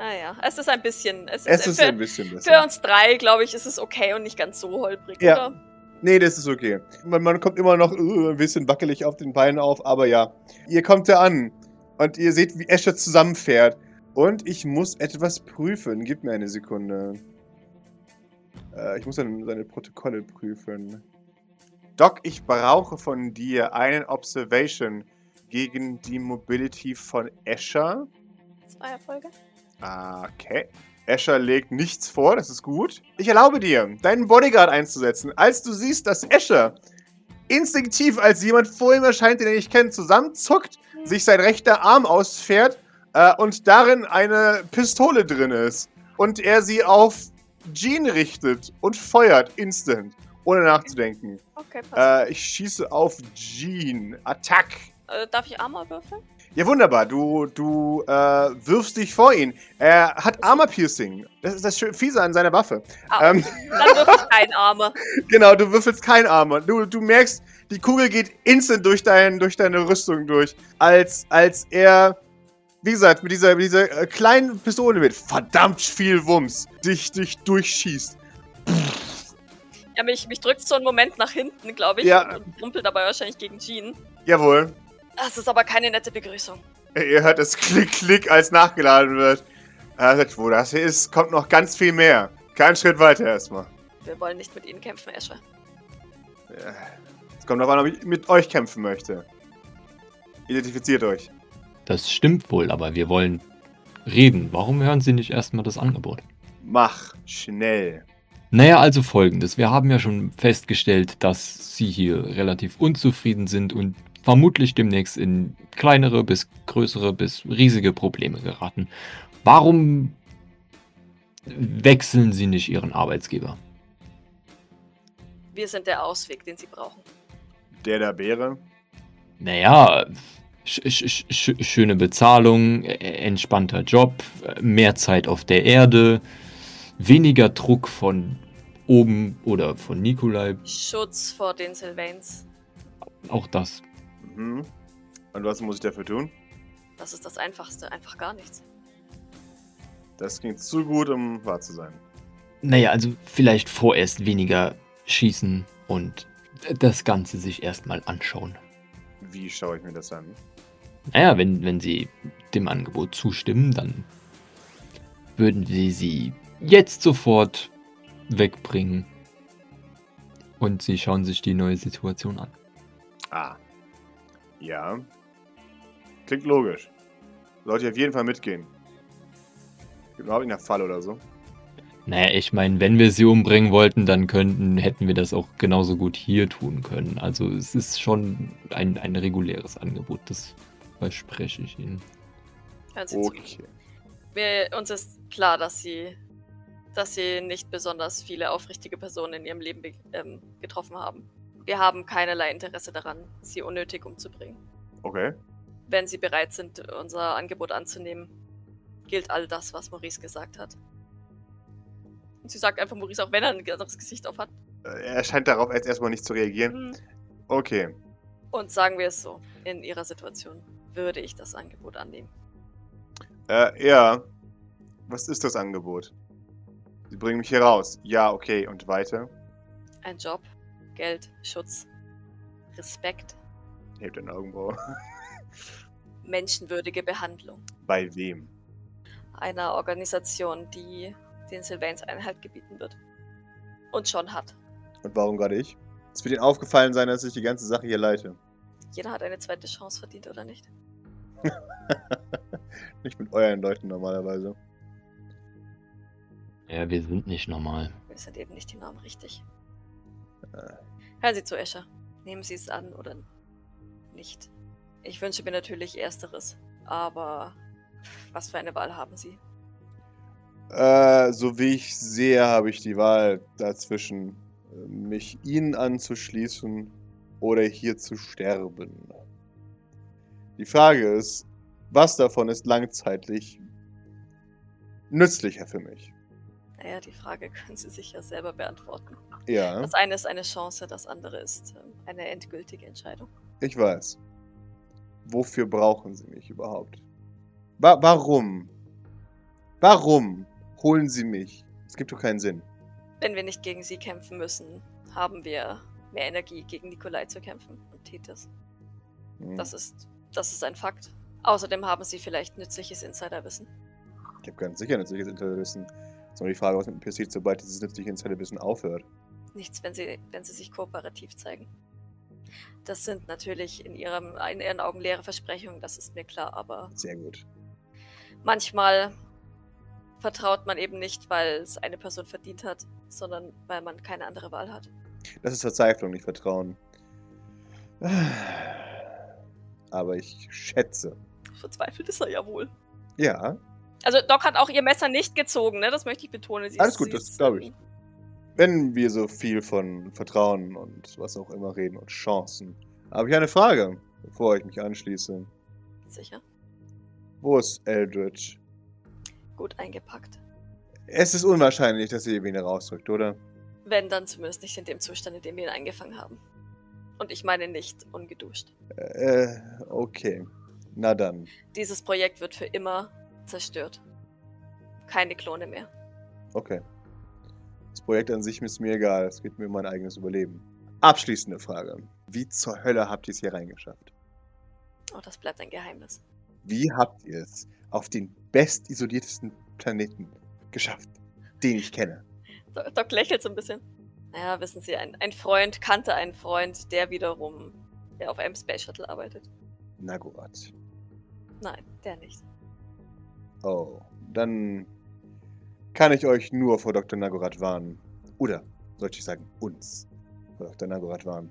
Naja, es ist ein bisschen. Es ist, Es ist für, ein bisschen für besser. uns drei, glaube ich, ist es okay und nicht ganz so holprig, Ja. oder? Nee, das ist okay. Man, man kommt immer noch uh, ein bisschen wackelig auf den Beinen auf, aber ja. Ihr kommt da an und ihr seht, wie Escher zusammenfährt. Und ich muss etwas prüfen. Gib mir eine Sekunde. Äh, ich muss seine, seine Protokolle prüfen. Doc, ich brauche von dir einen Observation gegen die Mobility von Escher. Zwei Erfolge. Okay. Escher legt nichts vor, das ist gut. Ich erlaube dir, deinen Bodyguard einzusetzen, als du siehst, dass Escher instinktiv als jemand vor ihm erscheint, den er nicht kennt, zusammenzuckt, sich sein rechter Arm ausfährt äh, und darin eine Pistole drin ist. Und er sie auf Jean richtet und feuert instant, ohne nachzudenken. Okay, passt. Äh, ich schieße auf Jean. Attack! Äh, darf ich Armor würfeln? Ja, wunderbar. Du, du äh, wirfst dich vor ihn. Er hat Armor-Piercing. Das ist das fiese an seiner Waffe. Ah, Ähm. Dann würfel ich keinen Armor. Genau, du würfelst kein Armor. Du, du merkst, die Kugel geht instant durch, dein, durch deine Rüstung durch. Als, als er, wie gesagt, mit dieser, mit dieser äh, kleinen Pistole mit verdammt viel Wumms dich, dich durchschießt. Ja, mich, mich drückt so einen Moment nach hinten, glaube ich. Ja. Und, und rumpelt dabei wahrscheinlich gegen Jean. Jawohl. Das ist aber keine nette Begrüßung. Ihr hört das Klick-Klick, als nachgeladen wird. Er sagt, wo das hier ist, kommt noch ganz viel mehr. Kein Schritt weiter erstmal. Wir wollen nicht mit ihnen kämpfen, Escher. Ja. Es kommt darauf an, ob ich mit euch kämpfen möchte. Identifiziert euch. Das stimmt wohl, aber wir wollen reden. Warum hören Sie nicht erstmal das Angebot? Mach schnell. Naja, also folgendes. Wir haben ja schon festgestellt, dass Sie hier relativ unzufrieden sind und vermutlich demnächst in kleinere bis größere bis riesige Probleme geraten. Warum wechseln Sie nicht Ihren Arbeitsgeber? Wir sind der Ausweg, den sie brauchen. Der da wäre. Naja, sch sch sch schöne Bezahlung, äh, entspannter Job, mehr Zeit auf der Erde, weniger Druck von oben oder von Nikolai, Schutz vor den Sylvains. auch das. Mhm. Und was muss ich dafür tun? Das ist das Einfachste. Einfach gar nichts. Das klingt zu gut, um wahr zu sein. Naja, also vielleicht vorerst weniger schießen und das Ganze sich erstmal anschauen. Wie schaue ich mir das an? Naja, wenn, wenn Sie dem Angebot zustimmen, dann würden wir Sie jetzt sofort wegbringen. Und Sie schauen sich die neue Situation an. Ah. Ja. Klingt logisch. Sollte ich auf jeden Fall mitgehen. Gibt überhaupt nicht nach Fall oder so. Naja, ich meine, wenn wir sie umbringen wollten, dann könnten, hätten wir das auch genauso gut hier tun können. Also es ist schon ein, ein reguläres Angebot, das verspreche ich Ihnen. Zu. Okay. Wir, uns ist klar, dass sie, dass sie nicht besonders viele aufrichtige Personen in ihrem Leben be- ähm, getroffen haben. Wir haben keinerlei Interesse daran, sie unnötig umzubringen. Okay. Wenn sie bereit sind, unser Angebot anzunehmen, gilt all das, was Maurice gesagt hat. Und sie sagt einfach Maurice, auch wenn er ein anderes Gesicht auf hat. Äh, Er scheint darauf jetzt erstmal nicht zu reagieren. Hm. Okay. Und sagen wir es so, in ihrer Situation würde ich das Angebot annehmen. Äh, ja. Was ist das Angebot? Sie bringen mich hier raus. Ja, okay. Und weiter? Ein Job, Geld, Schutz, Respekt Hebt den Augenbraue. Menschenwürdige Behandlung. Bei wem? Einer Organisation, die den Sylvains Einhalt gebieten wird. Und schon hat. Und warum gerade ich? Es wird Ihnen aufgefallen sein, dass ich die ganze Sache hier leite. Jeder hat eine zweite Chance verdient, oder nicht? Nicht mit euren Leuten normalerweise. Ja, wir sind nicht normal. Wir sind eben nicht die Norm, richtig. Hören Sie zu, Escher. Nehmen Sie es an oder nicht. Ich wünsche mir natürlich Ersteres. Aber was für eine Wahl haben Sie? Äh, so wie ich sehe, habe ich die Wahl dazwischen, mich ihnen anzuschließen oder hier zu sterben. Die Frage ist, was davon ist langzeitlich nützlicher für mich? Naja, die Frage können Sie sich ja selber beantworten. Ja, Das eine ist eine Chance, das andere ist ähm, eine endgültige Entscheidung. ich weiß. Wofür brauchen sie mich überhaupt? Wa warum? Warum holen sie mich? Es gibt doch keinen Sinn. Wenn wir nicht gegen Sie kämpfen müssen, haben wir mehr Energie, gegen Nikolai zu kämpfen und Titus. Hm. Das ist, das ist ein Fakt. Außerdem haben Sie vielleicht nützliches Insiderwissen. Ich habe ganz sicher nützliches Insiderwissen. Sondern die Frage, was mit mir passiert, sobald dieses nützliche Insiderwissen aufhört. Nichts, wenn Sie, wenn Sie sich kooperativ zeigen. Das sind natürlich in, ihrem, in Ihren Augen leere Versprechungen, das ist mir klar, aber Sehr gut. manchmal vertraut man eben nicht, weil es eine Person verdient hat, sondern weil man keine andere Wahl hat. Das ist Verzweiflung, nicht Vertrauen. Aber ich schätze. Verzweifelt ist er ja wohl. Ja, Also Doc hat auch ihr Messer nicht gezogen, ne? Das möchte ich betonen. Sie Alles gut, das ist, glaub ich. wenn wir so viel von Vertrauen und was auch immer reden und Chancen, habe ich eine Frage, bevor ich mich anschließe. Sicher. Wo ist Eldritch? Gut eingepackt. Es ist unwahrscheinlich, dass ihr ihn rausdrückt, oder? Wenn, dann zumindest nicht in dem Zustand, in dem wir ihn eingefangen haben. Und ich meine nicht ungeduscht. Äh, okay. Na dann. Dieses Projekt wird für immer zerstört. Keine Klone mehr. Okay. Das Projekt an sich ist mir egal. Es geht mir um mein eigenes Überleben. Abschließende Frage. Wie zur Hölle habt ihr es hier reingeschafft? Oh, das bleibt ein Geheimnis. Wie habt ihr es auf den bestisoliertesten Planeten geschafft, den ich kenne? Do- Doc lächelt so ein bisschen. Naja, wissen Sie, ein, ein Freund kannte einen Freund, der wiederum der auf einem Space Shuttle arbeitet. Nagorat. Nein, der nicht. Oh, dann kann ich euch nur vor Dr. Nagorat warnen. Oder, sollte ich sagen, uns vor Dr. Nagorat warnen.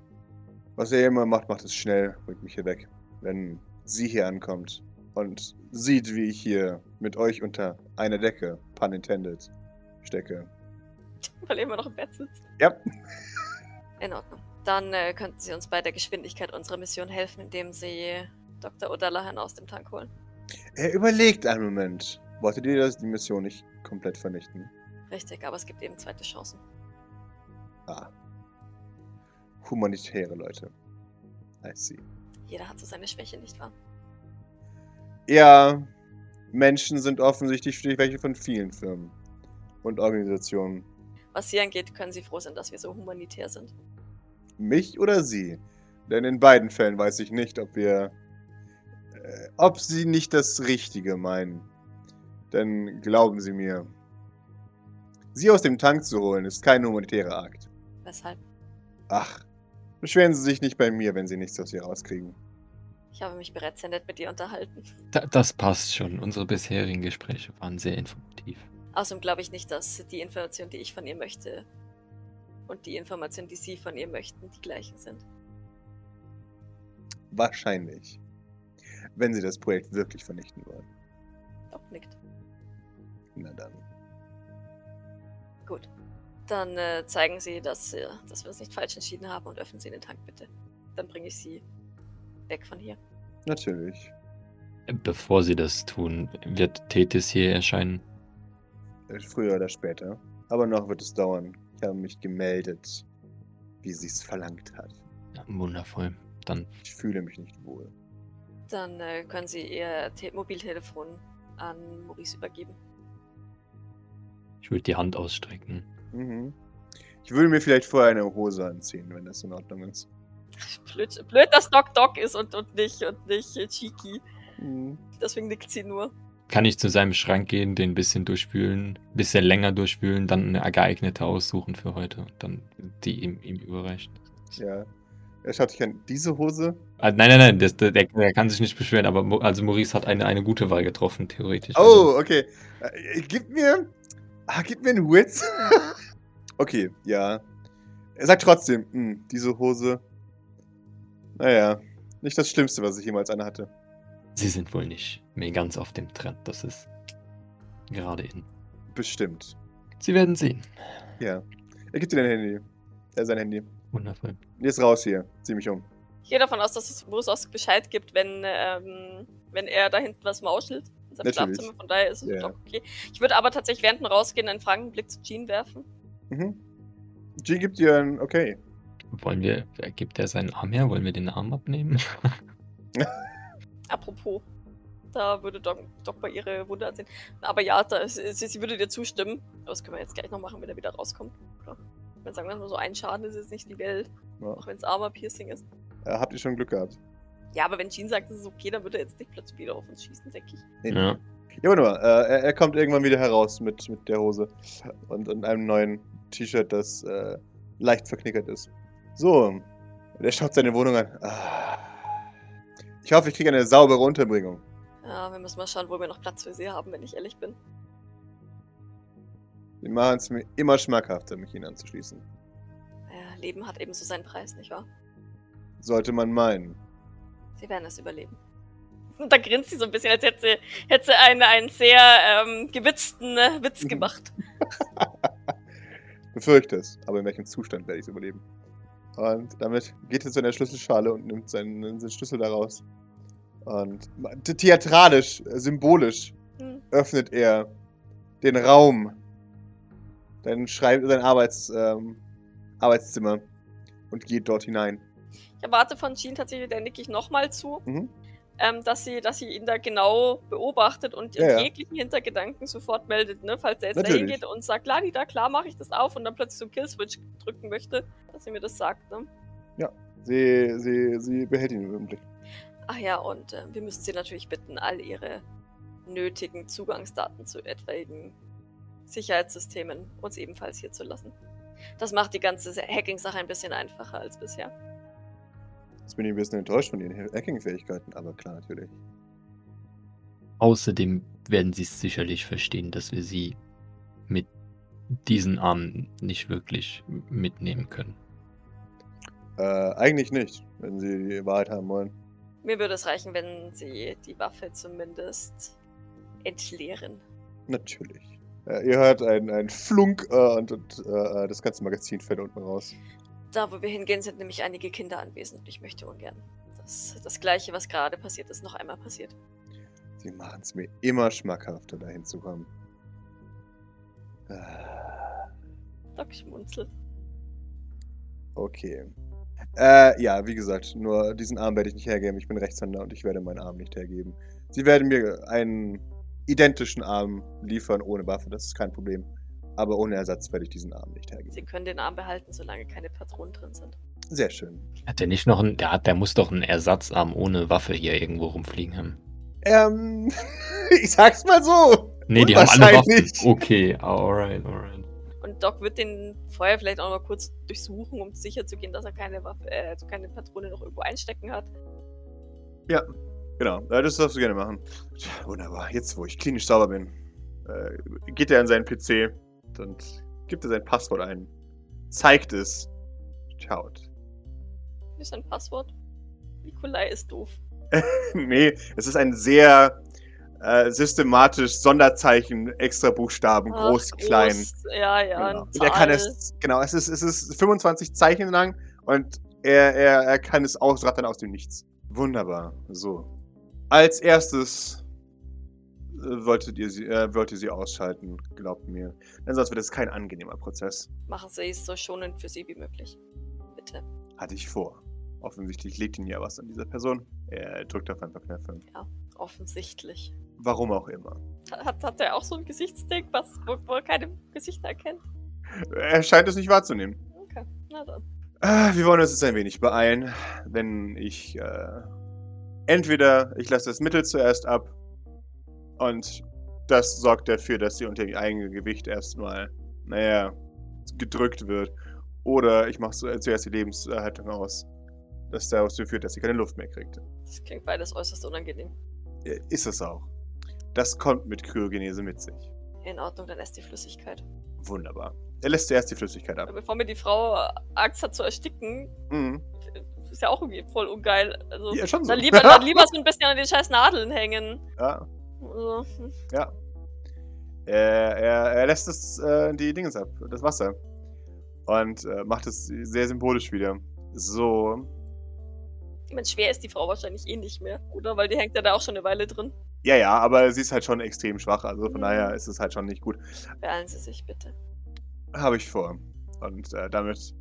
Was er immer macht, macht es schnell, bringt mich hier weg. Wenn sie hier ankommt und sieht, wie ich hier mit euch unter einer Decke, pun intended, stecke. Weil er immer noch im Bett sitzt. Ja. In Ordnung. Dann äh, könnten Sie uns bei der Geschwindigkeit unserer Mission helfen, indem Sie Dr. O'Dallahan aus dem Tank holen. Er überlegt einen Moment. Wolltet ihr die Mission nicht komplett vernichten? Richtig, aber es gibt eben zweite Chancen. Ah. Humanitäre Leute. I see. Jeder hat so seine Schwäche, nicht wahr? Ja, Menschen sind offensichtlich welche von vielen Firmen und Organisationen. Was Sie angeht, können Sie froh sein, dass wir so humanitär sind. Mich oder sie? Denn in beiden Fällen weiß ich nicht, ob wir. Äh, ob sie nicht das Richtige meinen. Denn glauben Sie mir, sie aus dem Tank zu holen, ist kein humanitärer Akt. Weshalb? Ach, beschweren Sie sich nicht bei mir, wenn Sie nichts aus ihr rauskriegen. Ich habe mich bereits sehr nett mit ihr unterhalten. Da, das passt schon. Unsere bisherigen Gespräche waren sehr informativ. Außerdem glaube ich nicht, dass die Informationen, die ich von ihr möchte, und die Informationen, die Sie von ihr möchten, die gleichen sind. Wahrscheinlich. Wenn Sie das Projekt wirklich vernichten wollen. Doc nickt. Na dann. Gut. Dann äh, zeigen Sie, dass, äh, dass wir uns nicht falsch entschieden haben und öffnen Sie den Tank bitte. Dann bringe ich Sie weg von hier. Natürlich. Bevor sie das tun, wird Tethys hier erscheinen. Äh, Früher oder später. Aber noch wird es dauern. Ich habe mich gemeldet, wie sie es verlangt hat. Ja, wundervoll. Dann Ich fühle mich nicht wohl. Dann äh, können Sie Ihr Te Mobiltelefon an Maurice übergeben. ich würde die Hand ausstrecken. Mhm. Ich würde mir vielleicht vorher eine Hose anziehen, wenn das in Ordnung ist. Blöd, blöd, dass Doc Doc ist und, und nicht, und nicht Cheeky. Mhm. Deswegen nickt sie nur. Kann ich zu seinem Schrank gehen, den ein bisschen durchspülen, ein bisschen länger durchspülen, dann eine geeignete aussuchen für heute und dann die ihm, ihm überreichen. Ja. Er schaut sich an. Diese Hose? Ah, nein, nein, nein, das, der, der kann sich nicht beschweren, aber also Maurice hat eine, eine gute Wahl getroffen, theoretisch. Also, Oh, okay. Äh, gib mir. Ah, gib mir einen Witz. okay, ja. Er sagt trotzdem, hm, diese Hose. Naja, nicht das Schlimmste, was ich jemals eine hatte. sie sind wohl nicht mehr ganz auf dem Trend, das ist gerade in. Bestimmt. Sie werden sehen. Ja. Er gibt dir dein Handy. Er sein Handy. Wundervoll. Jetzt raus hier. Zieh mich um. Ich gehe davon aus, dass es Bruce Bescheid gibt, wenn, ähm, wenn er da hinten was mauschelt. In seinem Natürlich. Schlafzimmer. Von daher ist es Ja. doch okay. Ich würde aber tatsächlich während dem Rausgehen einen fragenden Blick zu Jean werfen. Mhm. G gibt dir ein Okay. Wollen wir, gibt er seinen Arm her? Wollen wir den Arm abnehmen? Apropos. Da würde Doc, Doc bei ihre Wunde ansehen. Aber ja, da, sie, sie würde dir zustimmen. Aber das können wir jetzt gleich noch machen, wenn er wieder rauskommt. Klar. Wenn sagen wir mal so ein Schaden ist jetzt nicht die Welt. Ja. Auch wenn es Armor-Piercing ist. Äh, habt ihr schon Glück gehabt? Ja, aber wenn Jean sagt, es ist okay, dann würde er jetzt nicht plötzlich wieder auf uns schießen, denke ich. Nee, ja. Ja, warte mal. Äh, er, er kommt irgendwann wieder heraus mit, mit der Hose. Und, und einem neuen T-Shirt, das äh, leicht verknickert ist. So. Und er schaut seine Wohnung an. Ah. Ich hoffe, ich kriege eine saubere Unterbringung. Ja, wir müssen mal schauen, wo wir noch Platz für sie haben, wenn ich ehrlich bin. Sie machen es mir immer schmackhafter, mich ihnen anzuschließen. Ja, Leben hat ebenso seinen Preis, nicht wahr? Sollte man meinen. Sie werden es überleben. Und da grinst sie so ein bisschen, als hätte sie, hätte sie einen, einen sehr ähm, gewitzten äh, Witz Mhm. gemacht. Befürchte es. Aber in welchem Zustand werde ich es überleben? Und damit geht er zu einer Schlüsselschale und nimmt seinen, seinen Schlüssel daraus. Und theatralisch, äh, symbolisch Hm. öffnet er den Raum, dein, Schreib sein Arbeits, ähm, Arbeitszimmer und geht dort hinein. Ich erwarte von Jean tatsächlich, der nicke ich nochmal zu, Mhm. ähm, dass, sie, dass sie ihn da genau beobachtet und Ja, ja. jeglichen Hintergedanken sofort meldet, ne? Falls er jetzt da hingeht und sagt, Ladi, da klar mache ich das auf und dann plötzlich so einen Killswitch drücken möchte, dass sie mir das sagt, ne? Sie, sie, sie behält ihn im Blick. Ach ja, und äh, wir müssen sie natürlich bitten, all ihre nötigen Zugangsdaten zu etwaigen Sicherheitssystemen uns ebenfalls hier zu lassen. Das macht die ganze Hacking-Sache ein bisschen einfacher als bisher. Jetzt bin ich ein bisschen enttäuscht von ihren Hacking-Fähigkeiten, aber klar, natürlich. Außerdem werden sie sicherlich verstehen, dass wir sie mit diesen Armen nicht wirklich mitnehmen können. Äh, eigentlich nicht, wenn sie die Wahrheit haben wollen. Mir würde es reichen, wenn sie die Waffe zumindest entleeren. Natürlich. Äh, ihr hört einen, Flunk äh, und, und äh, das ganze Magazin fällt unten raus. Da, wo wir hingehen, sind nämlich einige Kinder anwesend und ich möchte ungern, dass das Gleiche, was gerade passiert ist, noch einmal passiert. Sie machen es mir immer schmackhafter, dahin zu kommen. Äh, Doc schmunzelt. Okay. Äh, ja, wie gesagt, nur diesen Arm werde ich nicht hergeben. Ich bin Rechtshänder und ich werde meinen Arm nicht hergeben. Sie werden mir einen identischen Arm liefern ohne Waffe, das ist kein Problem. Aber ohne Ersatz werde ich diesen Arm nicht Sie hergeben. können den Arm behalten, solange keine Patronen drin sind. Sehr schön. Hat der nicht noch einen, der hat, der muss doch einen Ersatzarm ohne Waffe hier irgendwo rumfliegen haben. Ähm, ich sag's mal so. Nee, die haben alle Waffen. Okay, alright, alright. Und Doc wird den vorher vielleicht auch mal kurz durchsuchen, um sicher zu gehen, dass er keine Waffe, äh, also keine Patrone noch irgendwo einstecken hat. Ja, genau. Das darfst du gerne machen. Tja, Wunderbar. Jetzt, wo ich klinisch sauber bin, äh, geht er an seinen PC und gibt er sein Passwort ein. Zeigt es. Schaut. Ist ein Passwort. Nikolai ist doof. nee, es ist ein sehr äh, systematisch Sonderzeichen, extra Buchstaben, Ach, groß, klein. Ja, ja. Genau. Und er kann es, genau, es ist, es ist 25 Zeichen lang und er, er, er kann es ausrattern aus dem Nichts. Wunderbar. So. Als erstes äh, wolltet ihr sie, äh, wollt ihr sie ausschalten, glaubt mir. Denn sonst wird es kein angenehmer Prozess. Machen Sie es so schonend für Sie wie möglich. Bitte. Hatte ich vor. Offensichtlich liegt ihn ja was an dieser Person. Er drückt auf ein paar Knöpfe. Offensichtlich. Warum auch immer. Hat, hat er auch so ein Gesichtsding, was, wo, wo er keine Gesichter erkennt? Er scheint es nicht wahrzunehmen. Okay, na dann. Ah, wir wollen uns jetzt ein wenig beeilen, wenn ich äh, entweder ich lasse das Mittel zuerst ab und das sorgt dafür, dass sie unter ihr eigene Gewicht erstmal, naja, gedrückt wird. Oder ich mache zuerst die Lebenserhaltung aus, das dazu führt, dass sie keine Luft mehr kriegt. Das klingt beides äußerst unangenehm. Ist es auch. Das kommt mit Kryogenese mit sich. In Ordnung, dann esst die Flüssigkeit. Wunderbar. Er lässt zuerst die Flüssigkeit ab. Bevor mir die Frau Angst hat zu ersticken, Mhm. Ist ja auch irgendwie voll ungeil. Also, Ja, schon so. dann, lieber, dann lieber so ein bisschen an den scheiß Nadeln hängen. Ja, Also, hm. er, er, er lässt das, äh, die Dingens ab, das Wasser. Und äh, macht es sehr symbolisch wieder. So. ich meine, schwer ist die Frau wahrscheinlich eh nicht mehr, oder? Weil die hängt ja da auch schon eine Weile drin. Ja, ja, aber sie ist halt schon extrem schwach. Also von Mhm. daher ist es halt schon nicht gut. Beeilen Sie sich bitte. Habe ich vor. Und äh, damit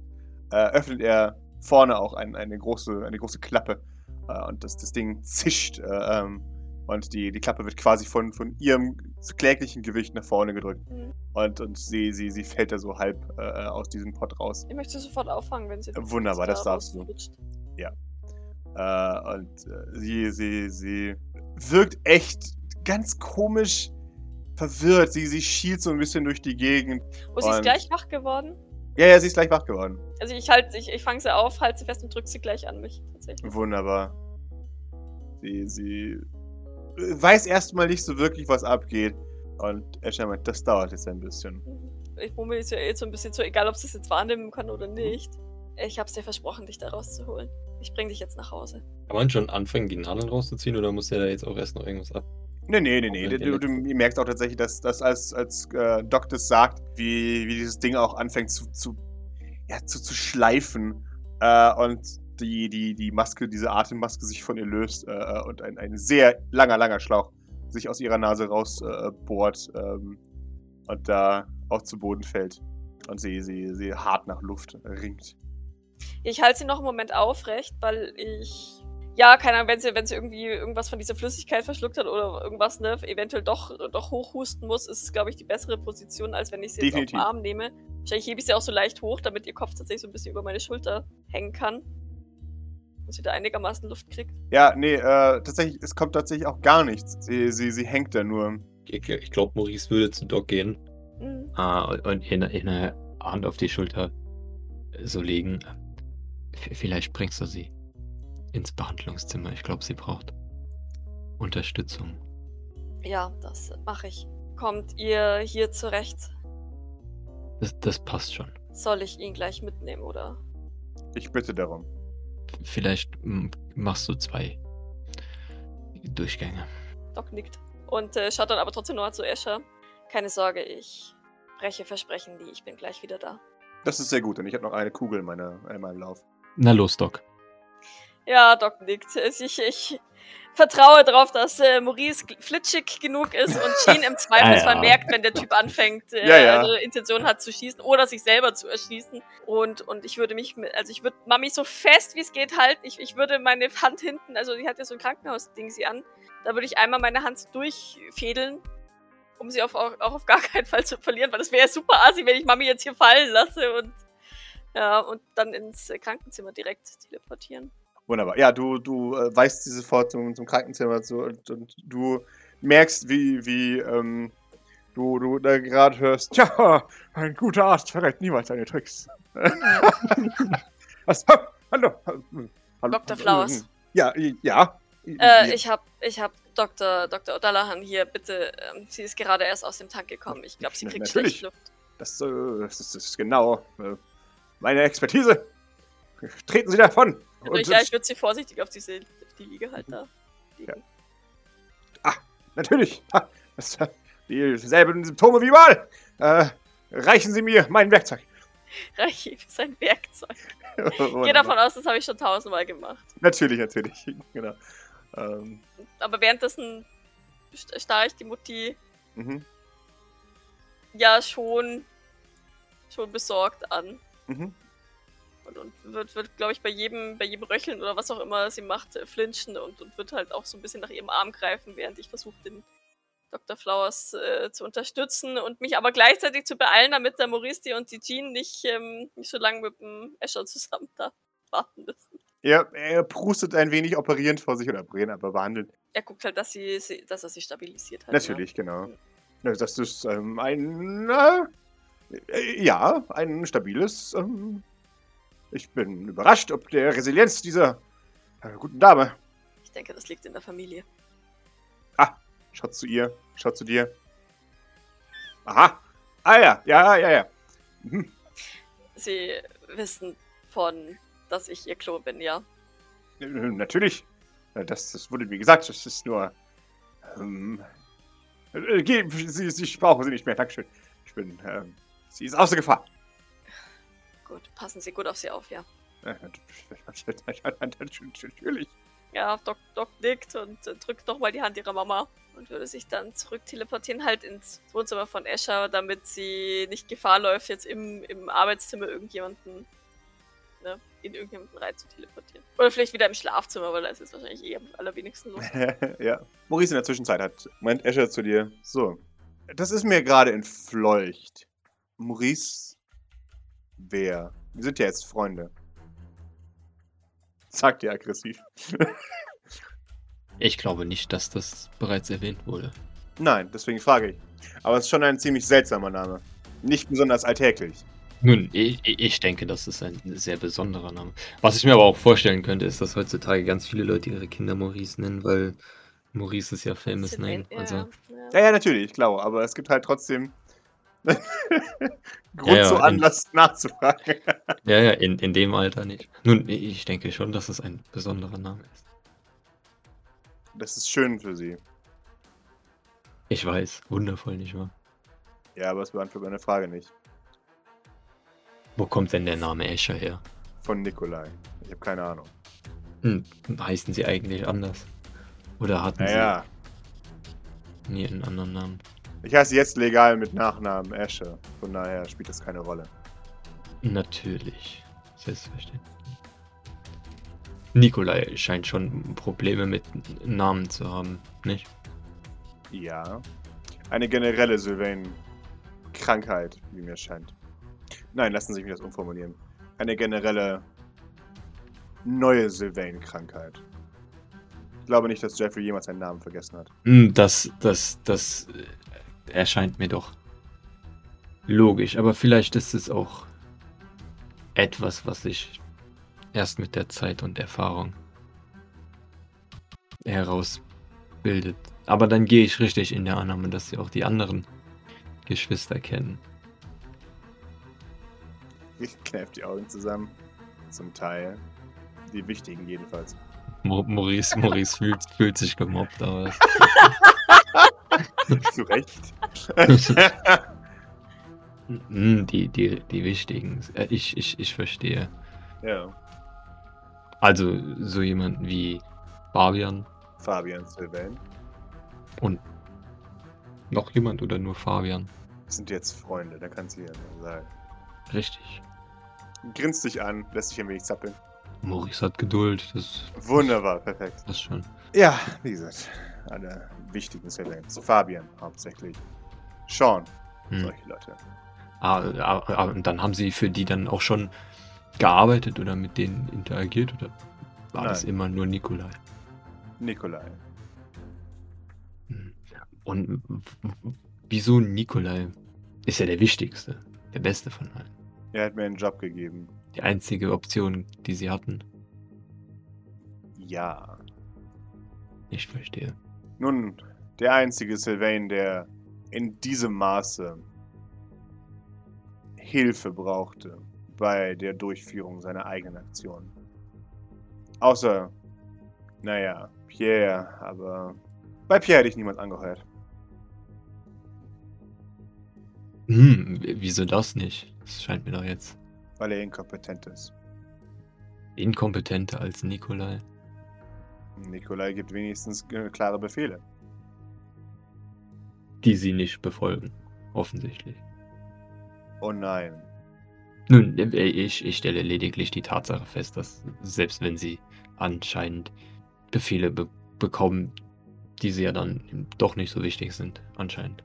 äh, öffnet er vorne auch ein, eine, große, eine große Klappe. Äh, und das, das Ding zischt. Äh, ähm, und die, die Klappe wird quasi von, von ihrem kläglichen Gewicht nach vorne gedrückt. Mhm. Und, und sie, sie, sie fällt da so halb äh, aus diesem Pott raus. Ich möchte sofort auffangen, wenn sie. Wunderbar, das darfst du. rausrutscht. Äh, und äh, sie, sie, sie wirkt echt ganz komisch verwirrt. Sie, sie schielt so ein bisschen durch die Gegend. Oh, sie ist gleich wach geworden. Ja, ja, sie ist gleich wach geworden. Also ich halt, ich, ich fange sie auf, halte sie fest und drücke sie gleich an mich. Tatsächlich. Wunderbar. Sie, sie äh, weiß erstmal nicht so wirklich, was abgeht. Und Escher meint, das dauert jetzt ein bisschen. Ich mummel ist ja eh so ein bisschen so, egal ob sie es jetzt wahrnehmen kann oder nicht. Ich hab's dir versprochen, dich da rauszuholen. Ich bring dich jetzt nach Hause. Kann man schon anfangen, die Nadeln rauszuziehen oder muss der da jetzt auch erst noch irgendwas ab? Nee, nee, nee, nee. Du, du, du merkst auch tatsächlich, dass, dass als, als äh, Doc das sagt, wie, wie dieses Ding auch anfängt zu, zu, ja, zu, zu schleifen. Äh, und die, die, die Maske, diese Atemmaske sich von ihr löst äh, und ein, ein sehr langer, langer Schlauch sich aus ihrer Nase rausbohrt äh, ähm, und da auch zu Boden fällt. Und sie, sie, sie hart nach Luft ringt. Ich halte sie noch einen Moment aufrecht, weil ich. Ja, keine Ahnung, wenn sie, wenn sie irgendwie irgendwas von dieser Flüssigkeit verschluckt hat oder irgendwas, ne, eventuell doch, doch hochhusten muss, ist es, glaube ich, die bessere Position, als wenn ich sie jetzt auf Definitiv. den Arm nehme. Wahrscheinlich hebe ich sie auch so leicht hoch, damit ihr Kopf tatsächlich so ein bisschen über meine Schulter hängen kann. Und sie da einigermaßen Luft kriegt. Ja, nee, äh, tatsächlich, es kommt tatsächlich auch gar nichts. Sie, sie, sie hängt da nur. Ich, ich glaube, Maurice würde zu Doc gehen Mhm. ah, und in, in eine Hand auf die Schulter so legen. V- Vielleicht bringst du sie ins Behandlungszimmer. Ich glaube, sie braucht Unterstützung. Ja, das mache ich. Kommt ihr hier zurecht? Das, das passt schon. Soll ich ihn gleich mitnehmen, oder? Ich bitte darum. Vielleicht mm, machst du zwei Durchgänge. Doc nickt. Und äh, schaut dann aber trotzdem noch zu Escher. Keine Sorge, ich breche Versprechen nie. Ich bin gleich wieder da. Das ist sehr gut, denn ich habe noch eine Kugel in, meiner, in meinem Lauf. Na los, Doc. Ja, Doc nickt. Es- Ich, ich vertraue darauf, dass äh, Maurice flitschig genug ist und Jean im Zweifelsfall ja. merkt, wenn der Typ anfängt, äh, Ja, ja. also Intention hat zu schießen oder sich selber zu erschießen. Und, und ich würde mich, mit, also ich würde Mami so fest wie es geht halten. Ich, ich würde meine Hand hinten, also die hat ja so ein Krankenhausding sie an, da würde ich einmal meine Hand durchfädeln, um sie auf, auch, auch auf gar keinen Fall zu verlieren, weil das wäre super assi, wenn ich Mami jetzt hier fallen lasse und ja, und dann ins äh, Krankenzimmer direkt teleportieren. Wunderbar. Ja, du, du äh, weißt sie sofort zum, zum Krankenzimmer zu und, und du merkst, wie, wie ähm, du, du da gerade hörst, tja, ein guter Arzt verrät niemals seine Tricks. Was? Hallo? Hallo? Dr. Flowers. Ja, ja. Äh, ich hab, ich hab Dr. Dr. O'Dallahan hier, bitte. Ähm, sie ist gerade erst aus dem Tank gekommen. Ich glaube, sie kriegt natürlich. schlecht Luft. Das, äh, das, ist, das ist genau äh, meine Expertise. Treten Sie davon. Und ja, ich würde sie vorsichtig auf, diese, auf die Liege halt da liegen. Natürlich. Ha, Das, äh, dieselben Symptome wie mal. Äh, reichen Sie mir mein Werkzeug. Reich ihm sein Werkzeug. Geh Wunderbar. davon aus, das habe ich schon tausendmal gemacht. Natürlich, natürlich. Genau. Ähm, Aber währenddessen st- starre ich die Mutti mhm, ja schon, schon besorgt an. mhm. Und, und wird, wird glaube ich, bei jedem, bei jedem Röcheln oder was auch immer sie macht, äh, flinchen und, und wird halt auch so ein bisschen nach ihrem Arm greifen, während ich versuche, den, Dr. Flowers äh, zu unterstützen und mich aber gleichzeitig zu beeilen, damit der Maurice die und die Jean nicht, ähm, nicht so lange mit dem Escher zusammen da warten müssen. Er, er prustet ein wenig operierend vor sich oder operieren, aber behandeln. Er guckt halt, dass, sie, sie, dass er sich stabilisiert hat. Natürlich, genau. Ja, Das ist ähm, ein. Äh, äh, ja, ein stabiles. Ähm, ich bin überrascht, ob der Resilienz dieser äh, guten Dame. Ich denke, das liegt in der Familie. Schaut zu ihr, schaut zu dir. Aha. Ah ja, ja, ja, ja. Mhm. Sie wissen von, dass ich ihr Klo bin, ja. Natürlich. Äh, Das, das wurde wie gesagt, das ist nur. Ähm, äh, sie, sie, ich brauche sie nicht mehr. Dankeschön. Ich bin. Ähm, sie ist außer Gefahr. Gut, passen Sie gut auf sie auf, ja. Natürlich. Ja, Doc, Doc nickt und drückt nochmal die Hand ihrer Mama und würde sich dann zurück teleportieren, halt ins Wohnzimmer von Escher, damit sie nicht Gefahr läuft, jetzt im, im Arbeitszimmer irgendjemanden, ne, in irgendjemanden rein zu teleportieren. Oder vielleicht wieder im Schlafzimmer, weil da ist jetzt wahrscheinlich eh am allerwenigsten los. ja. Maurice in der Zwischenzeit hat. Meint Escher zu dir. So. Das ist mir gerade entfleucht. Maurice. Wer? Wir sind ja jetzt Freunde. Sagt ihr aggressiv. Ich glaube nicht, dass das bereits erwähnt wurde. Nein, deswegen frage ich. Aber es ist schon ein ziemlich seltsamer Name. Nicht besonders alltäglich. Nun, ich, ich denke, das ist ein sehr besonderer Name. Was ich mir aber auch vorstellen könnte, ist, dass heutzutage ganz viele Leute ihre Kinder Maurice nennen, weil Maurice ist ja famous name. Ja, Also, ja. Ja, ja, natürlich, klar. Aber es gibt halt trotzdem Grund Ja, ja, zu in- Anlass nachzufragen. ja, ja, in, in dem Alter nicht. Nun, ich denke schon, dass es ein besonderer Name ist. Das ist schön für sie. Ich weiß, wundervoll, nicht wahr? Ja, aber es beantwortet meine Frage nicht. Wo kommt denn der Name Escher her? Von Nikolai. Ich habe keine Ahnung. Hm, heißen sie eigentlich anders? Oder hatten Naja, sie nie einen anderen Namen? Ich heiße jetzt legal mit Nachnamen Esche. Von daher spielt das keine Rolle. Natürlich. Selbstverständlich. Nikolai scheint schon Probleme mit Namen zu haben, nicht? Ja. Eine generelle Sylvain-Krankheit, wie mir scheint. Nein, lassen Sie mich das umformulieren. Eine generelle neue Sylvain-Krankheit. Ich glaube nicht, dass Jeffrey jemals seinen Namen vergessen hat. Hm, Das, das, das äh, erscheint mir doch logisch, aber vielleicht ist es auch etwas, was sich erst mit der Zeit und Erfahrung herausbildet. Aber dann gehe ich richtig in der Annahme, dass sie auch die anderen Geschwister kennen. Ich kneife die Augen zusammen. Zum Teil. Die wichtigen jedenfalls. Maurice, Maurice fühlt, fühlt sich gemobbt, aber Zu Recht. Hm, die, die, die wichtigen. Äh, Ich, ich, ich verstehe. ja. Also so jemand wie Fabian Fabian Sylvain. und noch jemand oder nur Fabian? Wir sind jetzt Freunde, da kannst du ja sagen. Richtig. Grinst dich an, lässt sich ein wenig zappeln. Maurice hat Geduld, das, Wunderbar, perfekt. das schon. Ja, wie gesagt, alle wichtigen Sylvains. Fabian hauptsächlich. Sean, Hm. solche Leute. Ah, ah, ah, und dann haben sie für die dann auch schon gearbeitet oder mit denen interagiert oder war das Nein. immer nur Nikolai? Nikolai. Hm. Und wieso Nikolai? Ist ja der wichtigste, der beste von allen. Er hat mir einen Job gegeben. Die einzige Option, die sie hatten. Ja. Ich verstehe. Nun, der einzige Sylvain, der in diesem Maße Hilfe brauchte bei der Durchführung seiner eigenen Aktionen. Außer, naja, Pierre, aber bei Pierre hätte ich niemand angeheuert. Hm, wieso das nicht? Das scheint mir doch jetzt Weil er inkompetent ist. inkompetenter als Nikolai. Nikolai gibt wenigstens äh, klare Befehle. Die sie nicht befolgen. Offensichtlich. Oh nein. Nun, äh, ich, ich stelle lediglich die Tatsache fest, dass selbst wenn sie anscheinend Befehle be bekommen, diese ja dann doch nicht so wichtig sind, anscheinend.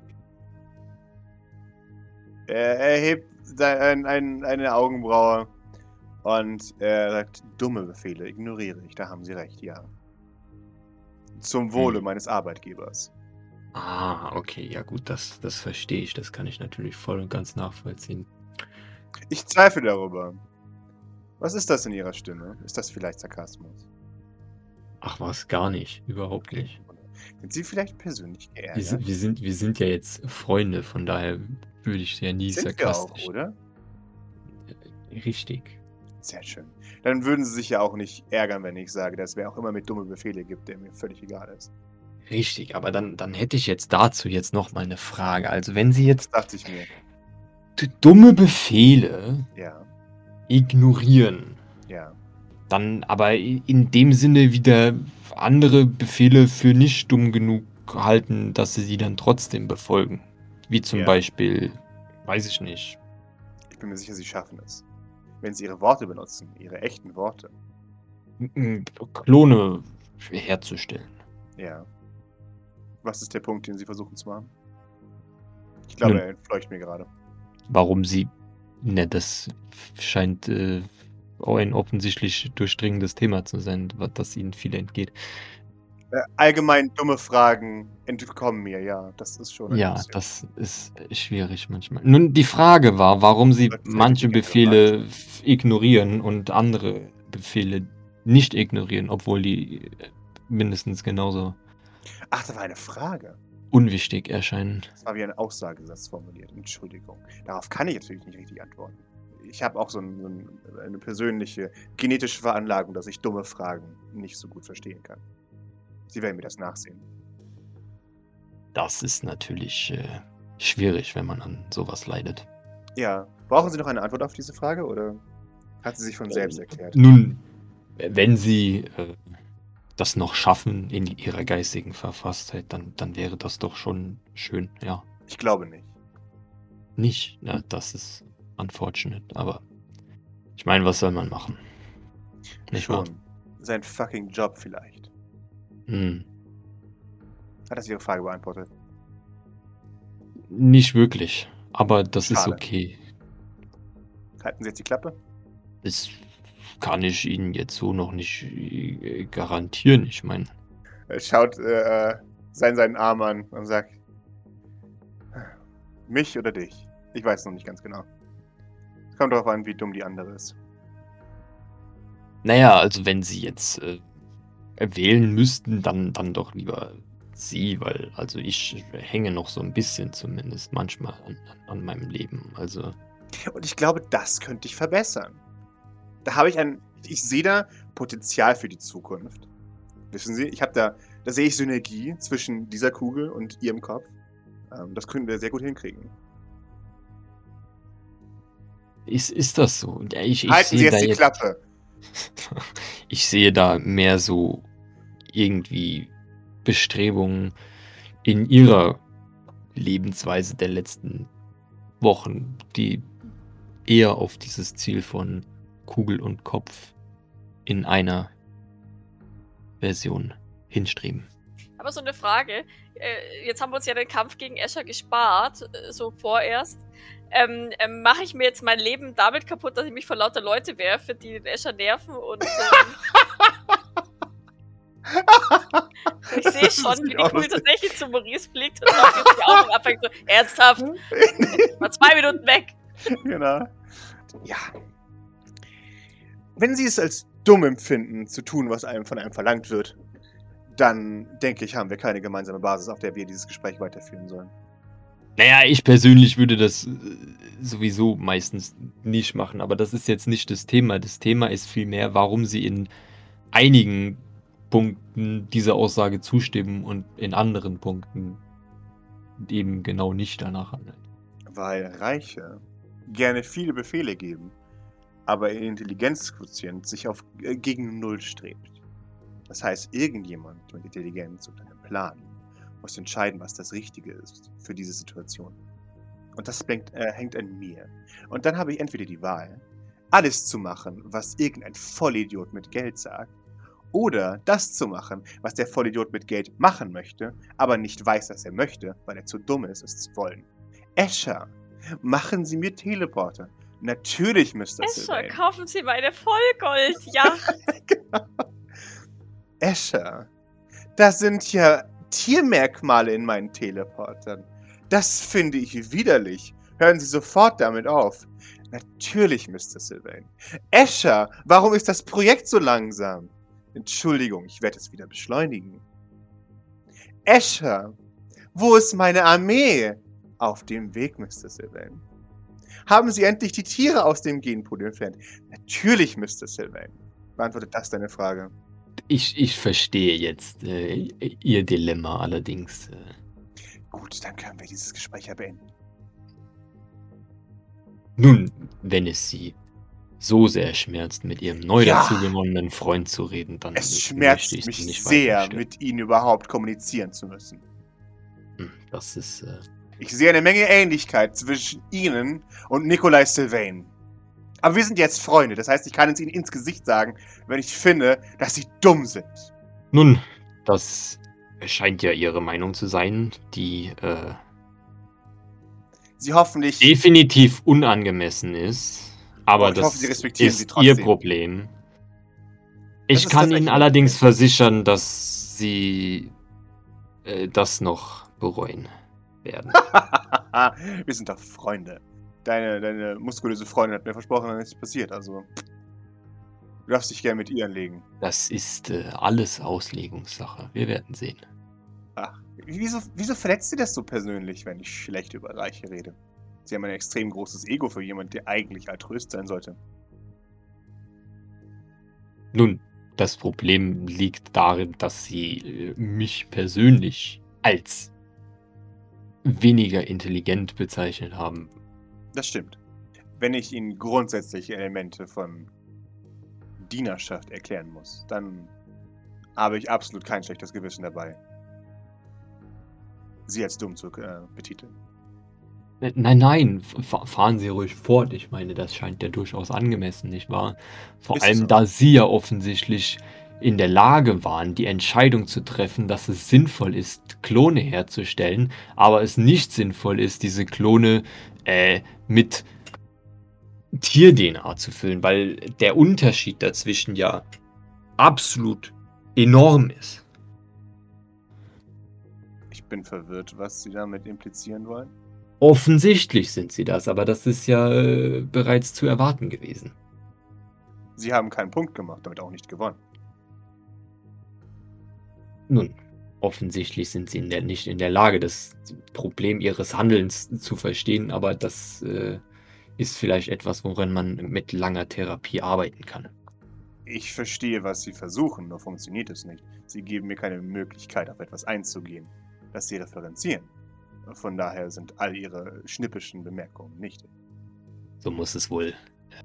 Er, er hebt ein, ein, eine Augenbraue und er sagt, dumme Befehle ignoriere ich. Da haben Sie recht, ja. Zum Wohle Hm. meines Arbeitgebers. Ah, okay, ja gut, das, das verstehe ich. Das kann ich natürlich voll und ganz nachvollziehen. Ich zweifle darüber. Was ist das in Ihrer Stimme? Ist das vielleicht Sarkasmus? Ach was, gar nicht. Überhaupt nicht. Sind Sie vielleicht persönlich Wir geärgert? sind, wir, sind, wir sind ja jetzt Freunde, von daher würde ich ja nie Sind wir auch, sarkastisch. oder? Richtig. Sehr schön. Dann würden Sie sich ja auch nicht ärgern, wenn ich sage, dass wer auch immer mit dumme Befehle gibt, der mir völlig egal ist. Richtig, aber dann, dann hätte ich jetzt dazu jetzt noch mal eine Frage. Also wenn Sie jetzt Das dachte ich mir. dumme Befehle Ja, ignorieren, ja. dann aber in dem Sinne wieder andere Befehle für nicht dumm genug halten, dass Sie sie dann trotzdem befolgen. Wie zum Ja. Beispiel, weiß ich nicht, Ich bin mir sicher, Sie schaffen es. Wenn Sie Ihre Worte benutzen, Ihre echten Worte. Klone herzustellen. Ja. Was ist der Punkt, den Sie versuchen zu machen? Ich glaube, er entfleucht mir gerade. Warum Sie. Ne, das scheint äh, auch ein offensichtlich durchdringendes Thema zu sein, wa- das Ihnen viel entgeht. Äh, allgemein dumme Fragen entkommen mir, ja. Das ist schon Ja, bisschen- das ist schwierig manchmal. Nun, die Frage war, warum Sie manche Befehle f- ignorieren und andere Befehle nicht ignorieren, obwohl die äh, mindestens genauso Ach, das war eine Frage. unwichtig erscheinen. Das war wie ein Aussagesatz formuliert. Entschuldigung. Darauf kann ich natürlich nicht richtig antworten. Ich habe auch so, ein, so ein, eine persönliche genetische Veranlagung, dass ich dumme Fragen nicht so gut verstehen kann. Sie werden mir das nachsehen. Das ist natürlich äh, schwierig, wenn man an sowas leidet. Ja. Brauchen Sie noch eine Antwort auf diese Frage oder hat sie sich von selbst Ähm, erklärt? Nun, wenn Sie äh, das noch schaffen in Ihrer geistigen Verfasstheit, dann, dann wäre das doch schon schön, ja. Ich glaube nicht. Nicht, ja, das ist unfortunate, aber ich meine, was soll man machen? Nicht wahr? Schon. Sein fucking Job vielleicht. Hm, Hat das Ihre Frage beantwortet? nicht wirklich, aber das ist Schade. okay. Halten Sie jetzt die Klappe? Das kann ich Ihnen jetzt so noch nicht äh, garantieren. Ich meine, Er schaut äh, seinen, seinen Arm an und sagt: Mich oder dich? Ich weiß noch nicht ganz genau. Es kommt darauf an, wie dumm die andere ist. naja, also wenn Sie jetzt äh, wählen müssten, dann, dann doch lieber Sie, weil also ich hänge noch so ein bisschen zumindest manchmal an, an meinem Leben. Also Und ich glaube, das könnte ich verbessern. Da habe ich ein. Ich sehe da Potenzial für die Zukunft. Wissen Sie, ich habe da. Da sehe ich Synergie zwischen dieser Kugel und Ihrem Kopf. Ähm, das können wir sehr gut hinkriegen. ist, ist das so? Ja, Ich, ich Halten Sie jetzt die jetzt, Klappe. ich sehe da mehr so irgendwie Bestrebungen in ihrer Lebensweise der letzten Wochen, die eher auf dieses Ziel von Kugel und Kopf in einer Version hinstreben. Aber so eine Frage. Äh, jetzt haben wir uns ja den Kampf gegen Escher gespart, äh, so vorerst. Ähm, ähm, Mache ich mir jetzt mein Leben damit kaputt, dass ich mich vor lauter Leute werfe, die den Escher nerven und ähm, ich sehe schon, wie die Kugel tatsächlich zu Maurice fliegt und dann jetzt die Augen abfängt so, ernsthaft, mal zwei Minuten weg. genau. Ja. Wenn Sie es als dumm empfinden, zu tun, was einem von einem verlangt wird, dann denke ich, haben wir keine gemeinsame Basis, auf der wir dieses Gespräch weiterführen sollen. Naja, ich persönlich würde das äh, sowieso meistens nicht machen, aber das ist jetzt nicht das Thema. Das Thema ist vielmehr, warum sie in einigen Punkten dieser Aussage zustimmen und in anderen Punkten eben genau nicht danach handeln. Weil Reiche gerne viele Befehle geben, aber ihr Intelligenzquotient sich auf äh, gegen Null strebt. Das heißt, irgendjemand mit Intelligenz und einem Plan muss entscheiden, was das Richtige ist für diese Situation. Und das hängt, äh, hängt an mir. Und dann habe ich entweder die Wahl, alles zu machen, was irgendein Vollidiot mit Geld sagt, Oder das zu machen, was der Vollidiot mit Geld machen möchte, aber nicht weiß, dass er möchte, weil er zu dumm ist, es zu wollen. Escher, machen Sie mir Teleporter. Natürlich, Mr. Escher, Sylvain. kaufen Sie meine Vollgoldjacht. Escher, das sind ja Tiermerkmale in meinen Teleportern. Das finde ich widerlich. Hören Sie sofort damit auf. Natürlich, Mr. Sylvain. Escher, warum ist das Projekt so langsam? Entschuldigung, ich werde es wieder beschleunigen. Escher, wo ist meine Armee? Auf dem Weg, Mr. Sylvain. Haben Sie endlich die Tiere aus dem Genpool entfernt? Natürlich, Mr. Sylvain. Beantwortet das deine Frage? Ich, ich verstehe jetzt äh, Ihr Dilemma allerdings. Äh, Gut, dann können wir dieses Gespräch ja beenden. nun, wenn es Sie so sehr schmerzt, mit Ihrem neu Ja. dazugewonnenen Freund zu reden, dann Es schmerzt mich nicht sehr, mit Ihnen überhaupt kommunizieren zu müssen. Hm, Das ist. Äh, Ich sehe eine Menge Ähnlichkeit zwischen Ihnen und Nikolai Sylvain. Aber wir sind jetzt Freunde, das heißt, ich kann es Ihnen ins Gesicht sagen, wenn ich finde, dass Sie dumm sind. nun, das scheint ja Ihre Meinung zu sein, die äh, Sie hoffentlich. definitiv unangemessen ist. Aber ich das hoffe, Sie respektieren ist sie trotzdem. Ihr Problem. Ich kann Ihnen allerdings Problem. versichern, dass Sie äh, das noch bereuen werden. wir sind doch Freunde. Deine, deine muskulöse Freundin hat mir versprochen, dass nichts passiert, also. Du darfst dich gerne mit ihr anlegen. Das ist äh, alles Auslegungssache. Wir werden sehen. Ach, wieso, wieso verletzt Sie das so persönlich, wenn ich schlecht über Reiche rede? Sie haben ein extrem großes Ego für jemanden, der eigentlich Altruist sein sollte. Nun, das Problem liegt darin, dass Sie äh, mich persönlich als weniger intelligent bezeichnet haben. Das stimmt. Wenn ich Ihnen grundsätzliche Elemente von Dienerschaft erklären muss, dann habe ich absolut kein schlechtes Gewissen dabei, Sie als dumm zu äh, betiteln. Äh, Nein, nein, fa- fahren Sie ruhig fort. Ich meine, das scheint ja durchaus angemessen, nicht wahr? Vor Ist allem, auch. da Sie ja offensichtlich in der Lage waren, die Entscheidung zu treffen, dass es sinnvoll ist, Klone herzustellen, aber es nicht sinnvoll ist, diese Klone äh, mit Tier-DNA zu füllen, weil der Unterschied dazwischen ja absolut enorm ist. Ich bin verwirrt, was Sie damit implizieren wollen. Offensichtlich sind sie das, aber das ist ja äh, bereits zu erwarten gewesen. Sie haben keinen Punkt gemacht, damit auch nicht gewonnen. Nun, offensichtlich sind sie in der, nicht in der Lage, das Problem ihres Handelns zu verstehen, aber das äh, ist vielleicht etwas, woran man mit langer Therapie arbeiten kann. Ich verstehe, was Sie versuchen, nur funktioniert es nicht. Sie geben mir keine Möglichkeit, auf etwas einzugehen, das Sie referenzieren. Von daher sind all Ihre schnippischen Bemerkungen nicht. So muss es wohl äh,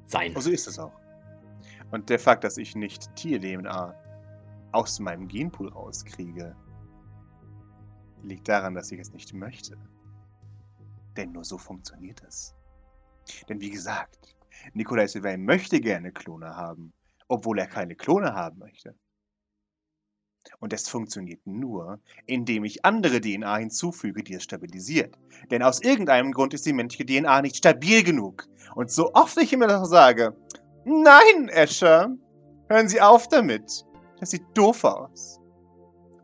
sein. Oh, so ist es auch. Und der Fakt, dass ich nicht Tier-DNA aus meinem Genpool rauskriege, liegt daran, dass ich es nicht möchte. Denn nur so funktioniert es. Denn wie gesagt, Nikolai Sylvain möchte gerne Klone haben, obwohl er keine Klone haben möchte. Und es funktioniert nur, indem ich andere DNA hinzufüge, die es stabilisiert. Denn aus irgendeinem Grund ist die menschliche DNA nicht stabil genug. Und so oft ich immer noch sage, nein, Escher, hören Sie auf damit. Das sieht doof aus.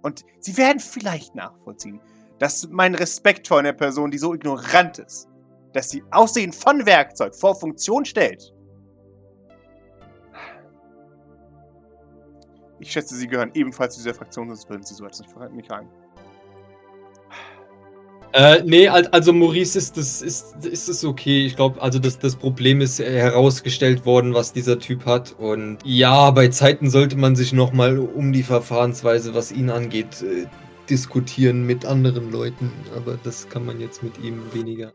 Und Sie werden vielleicht nachvollziehen, dass mein Respekt vor einer Person, die so ignorant ist, dass sie Aussehen von Werkzeug vor Funktion stellt. Ich schätze, Sie gehören ebenfalls zu dieser Fraktion, sonst würden Sie so etwas nicht rein. Äh, nee, al- also Maurice ist das ist, ist es okay. Ich glaube, also das, das Problem ist herausgestellt worden, was dieser Typ hat. Und ja, bei Zeiten sollte man sich nochmal um die Verfahrensweise, was ihn angeht, äh, diskutieren mit anderen Leuten. Aber das kann man jetzt mit ihm weniger.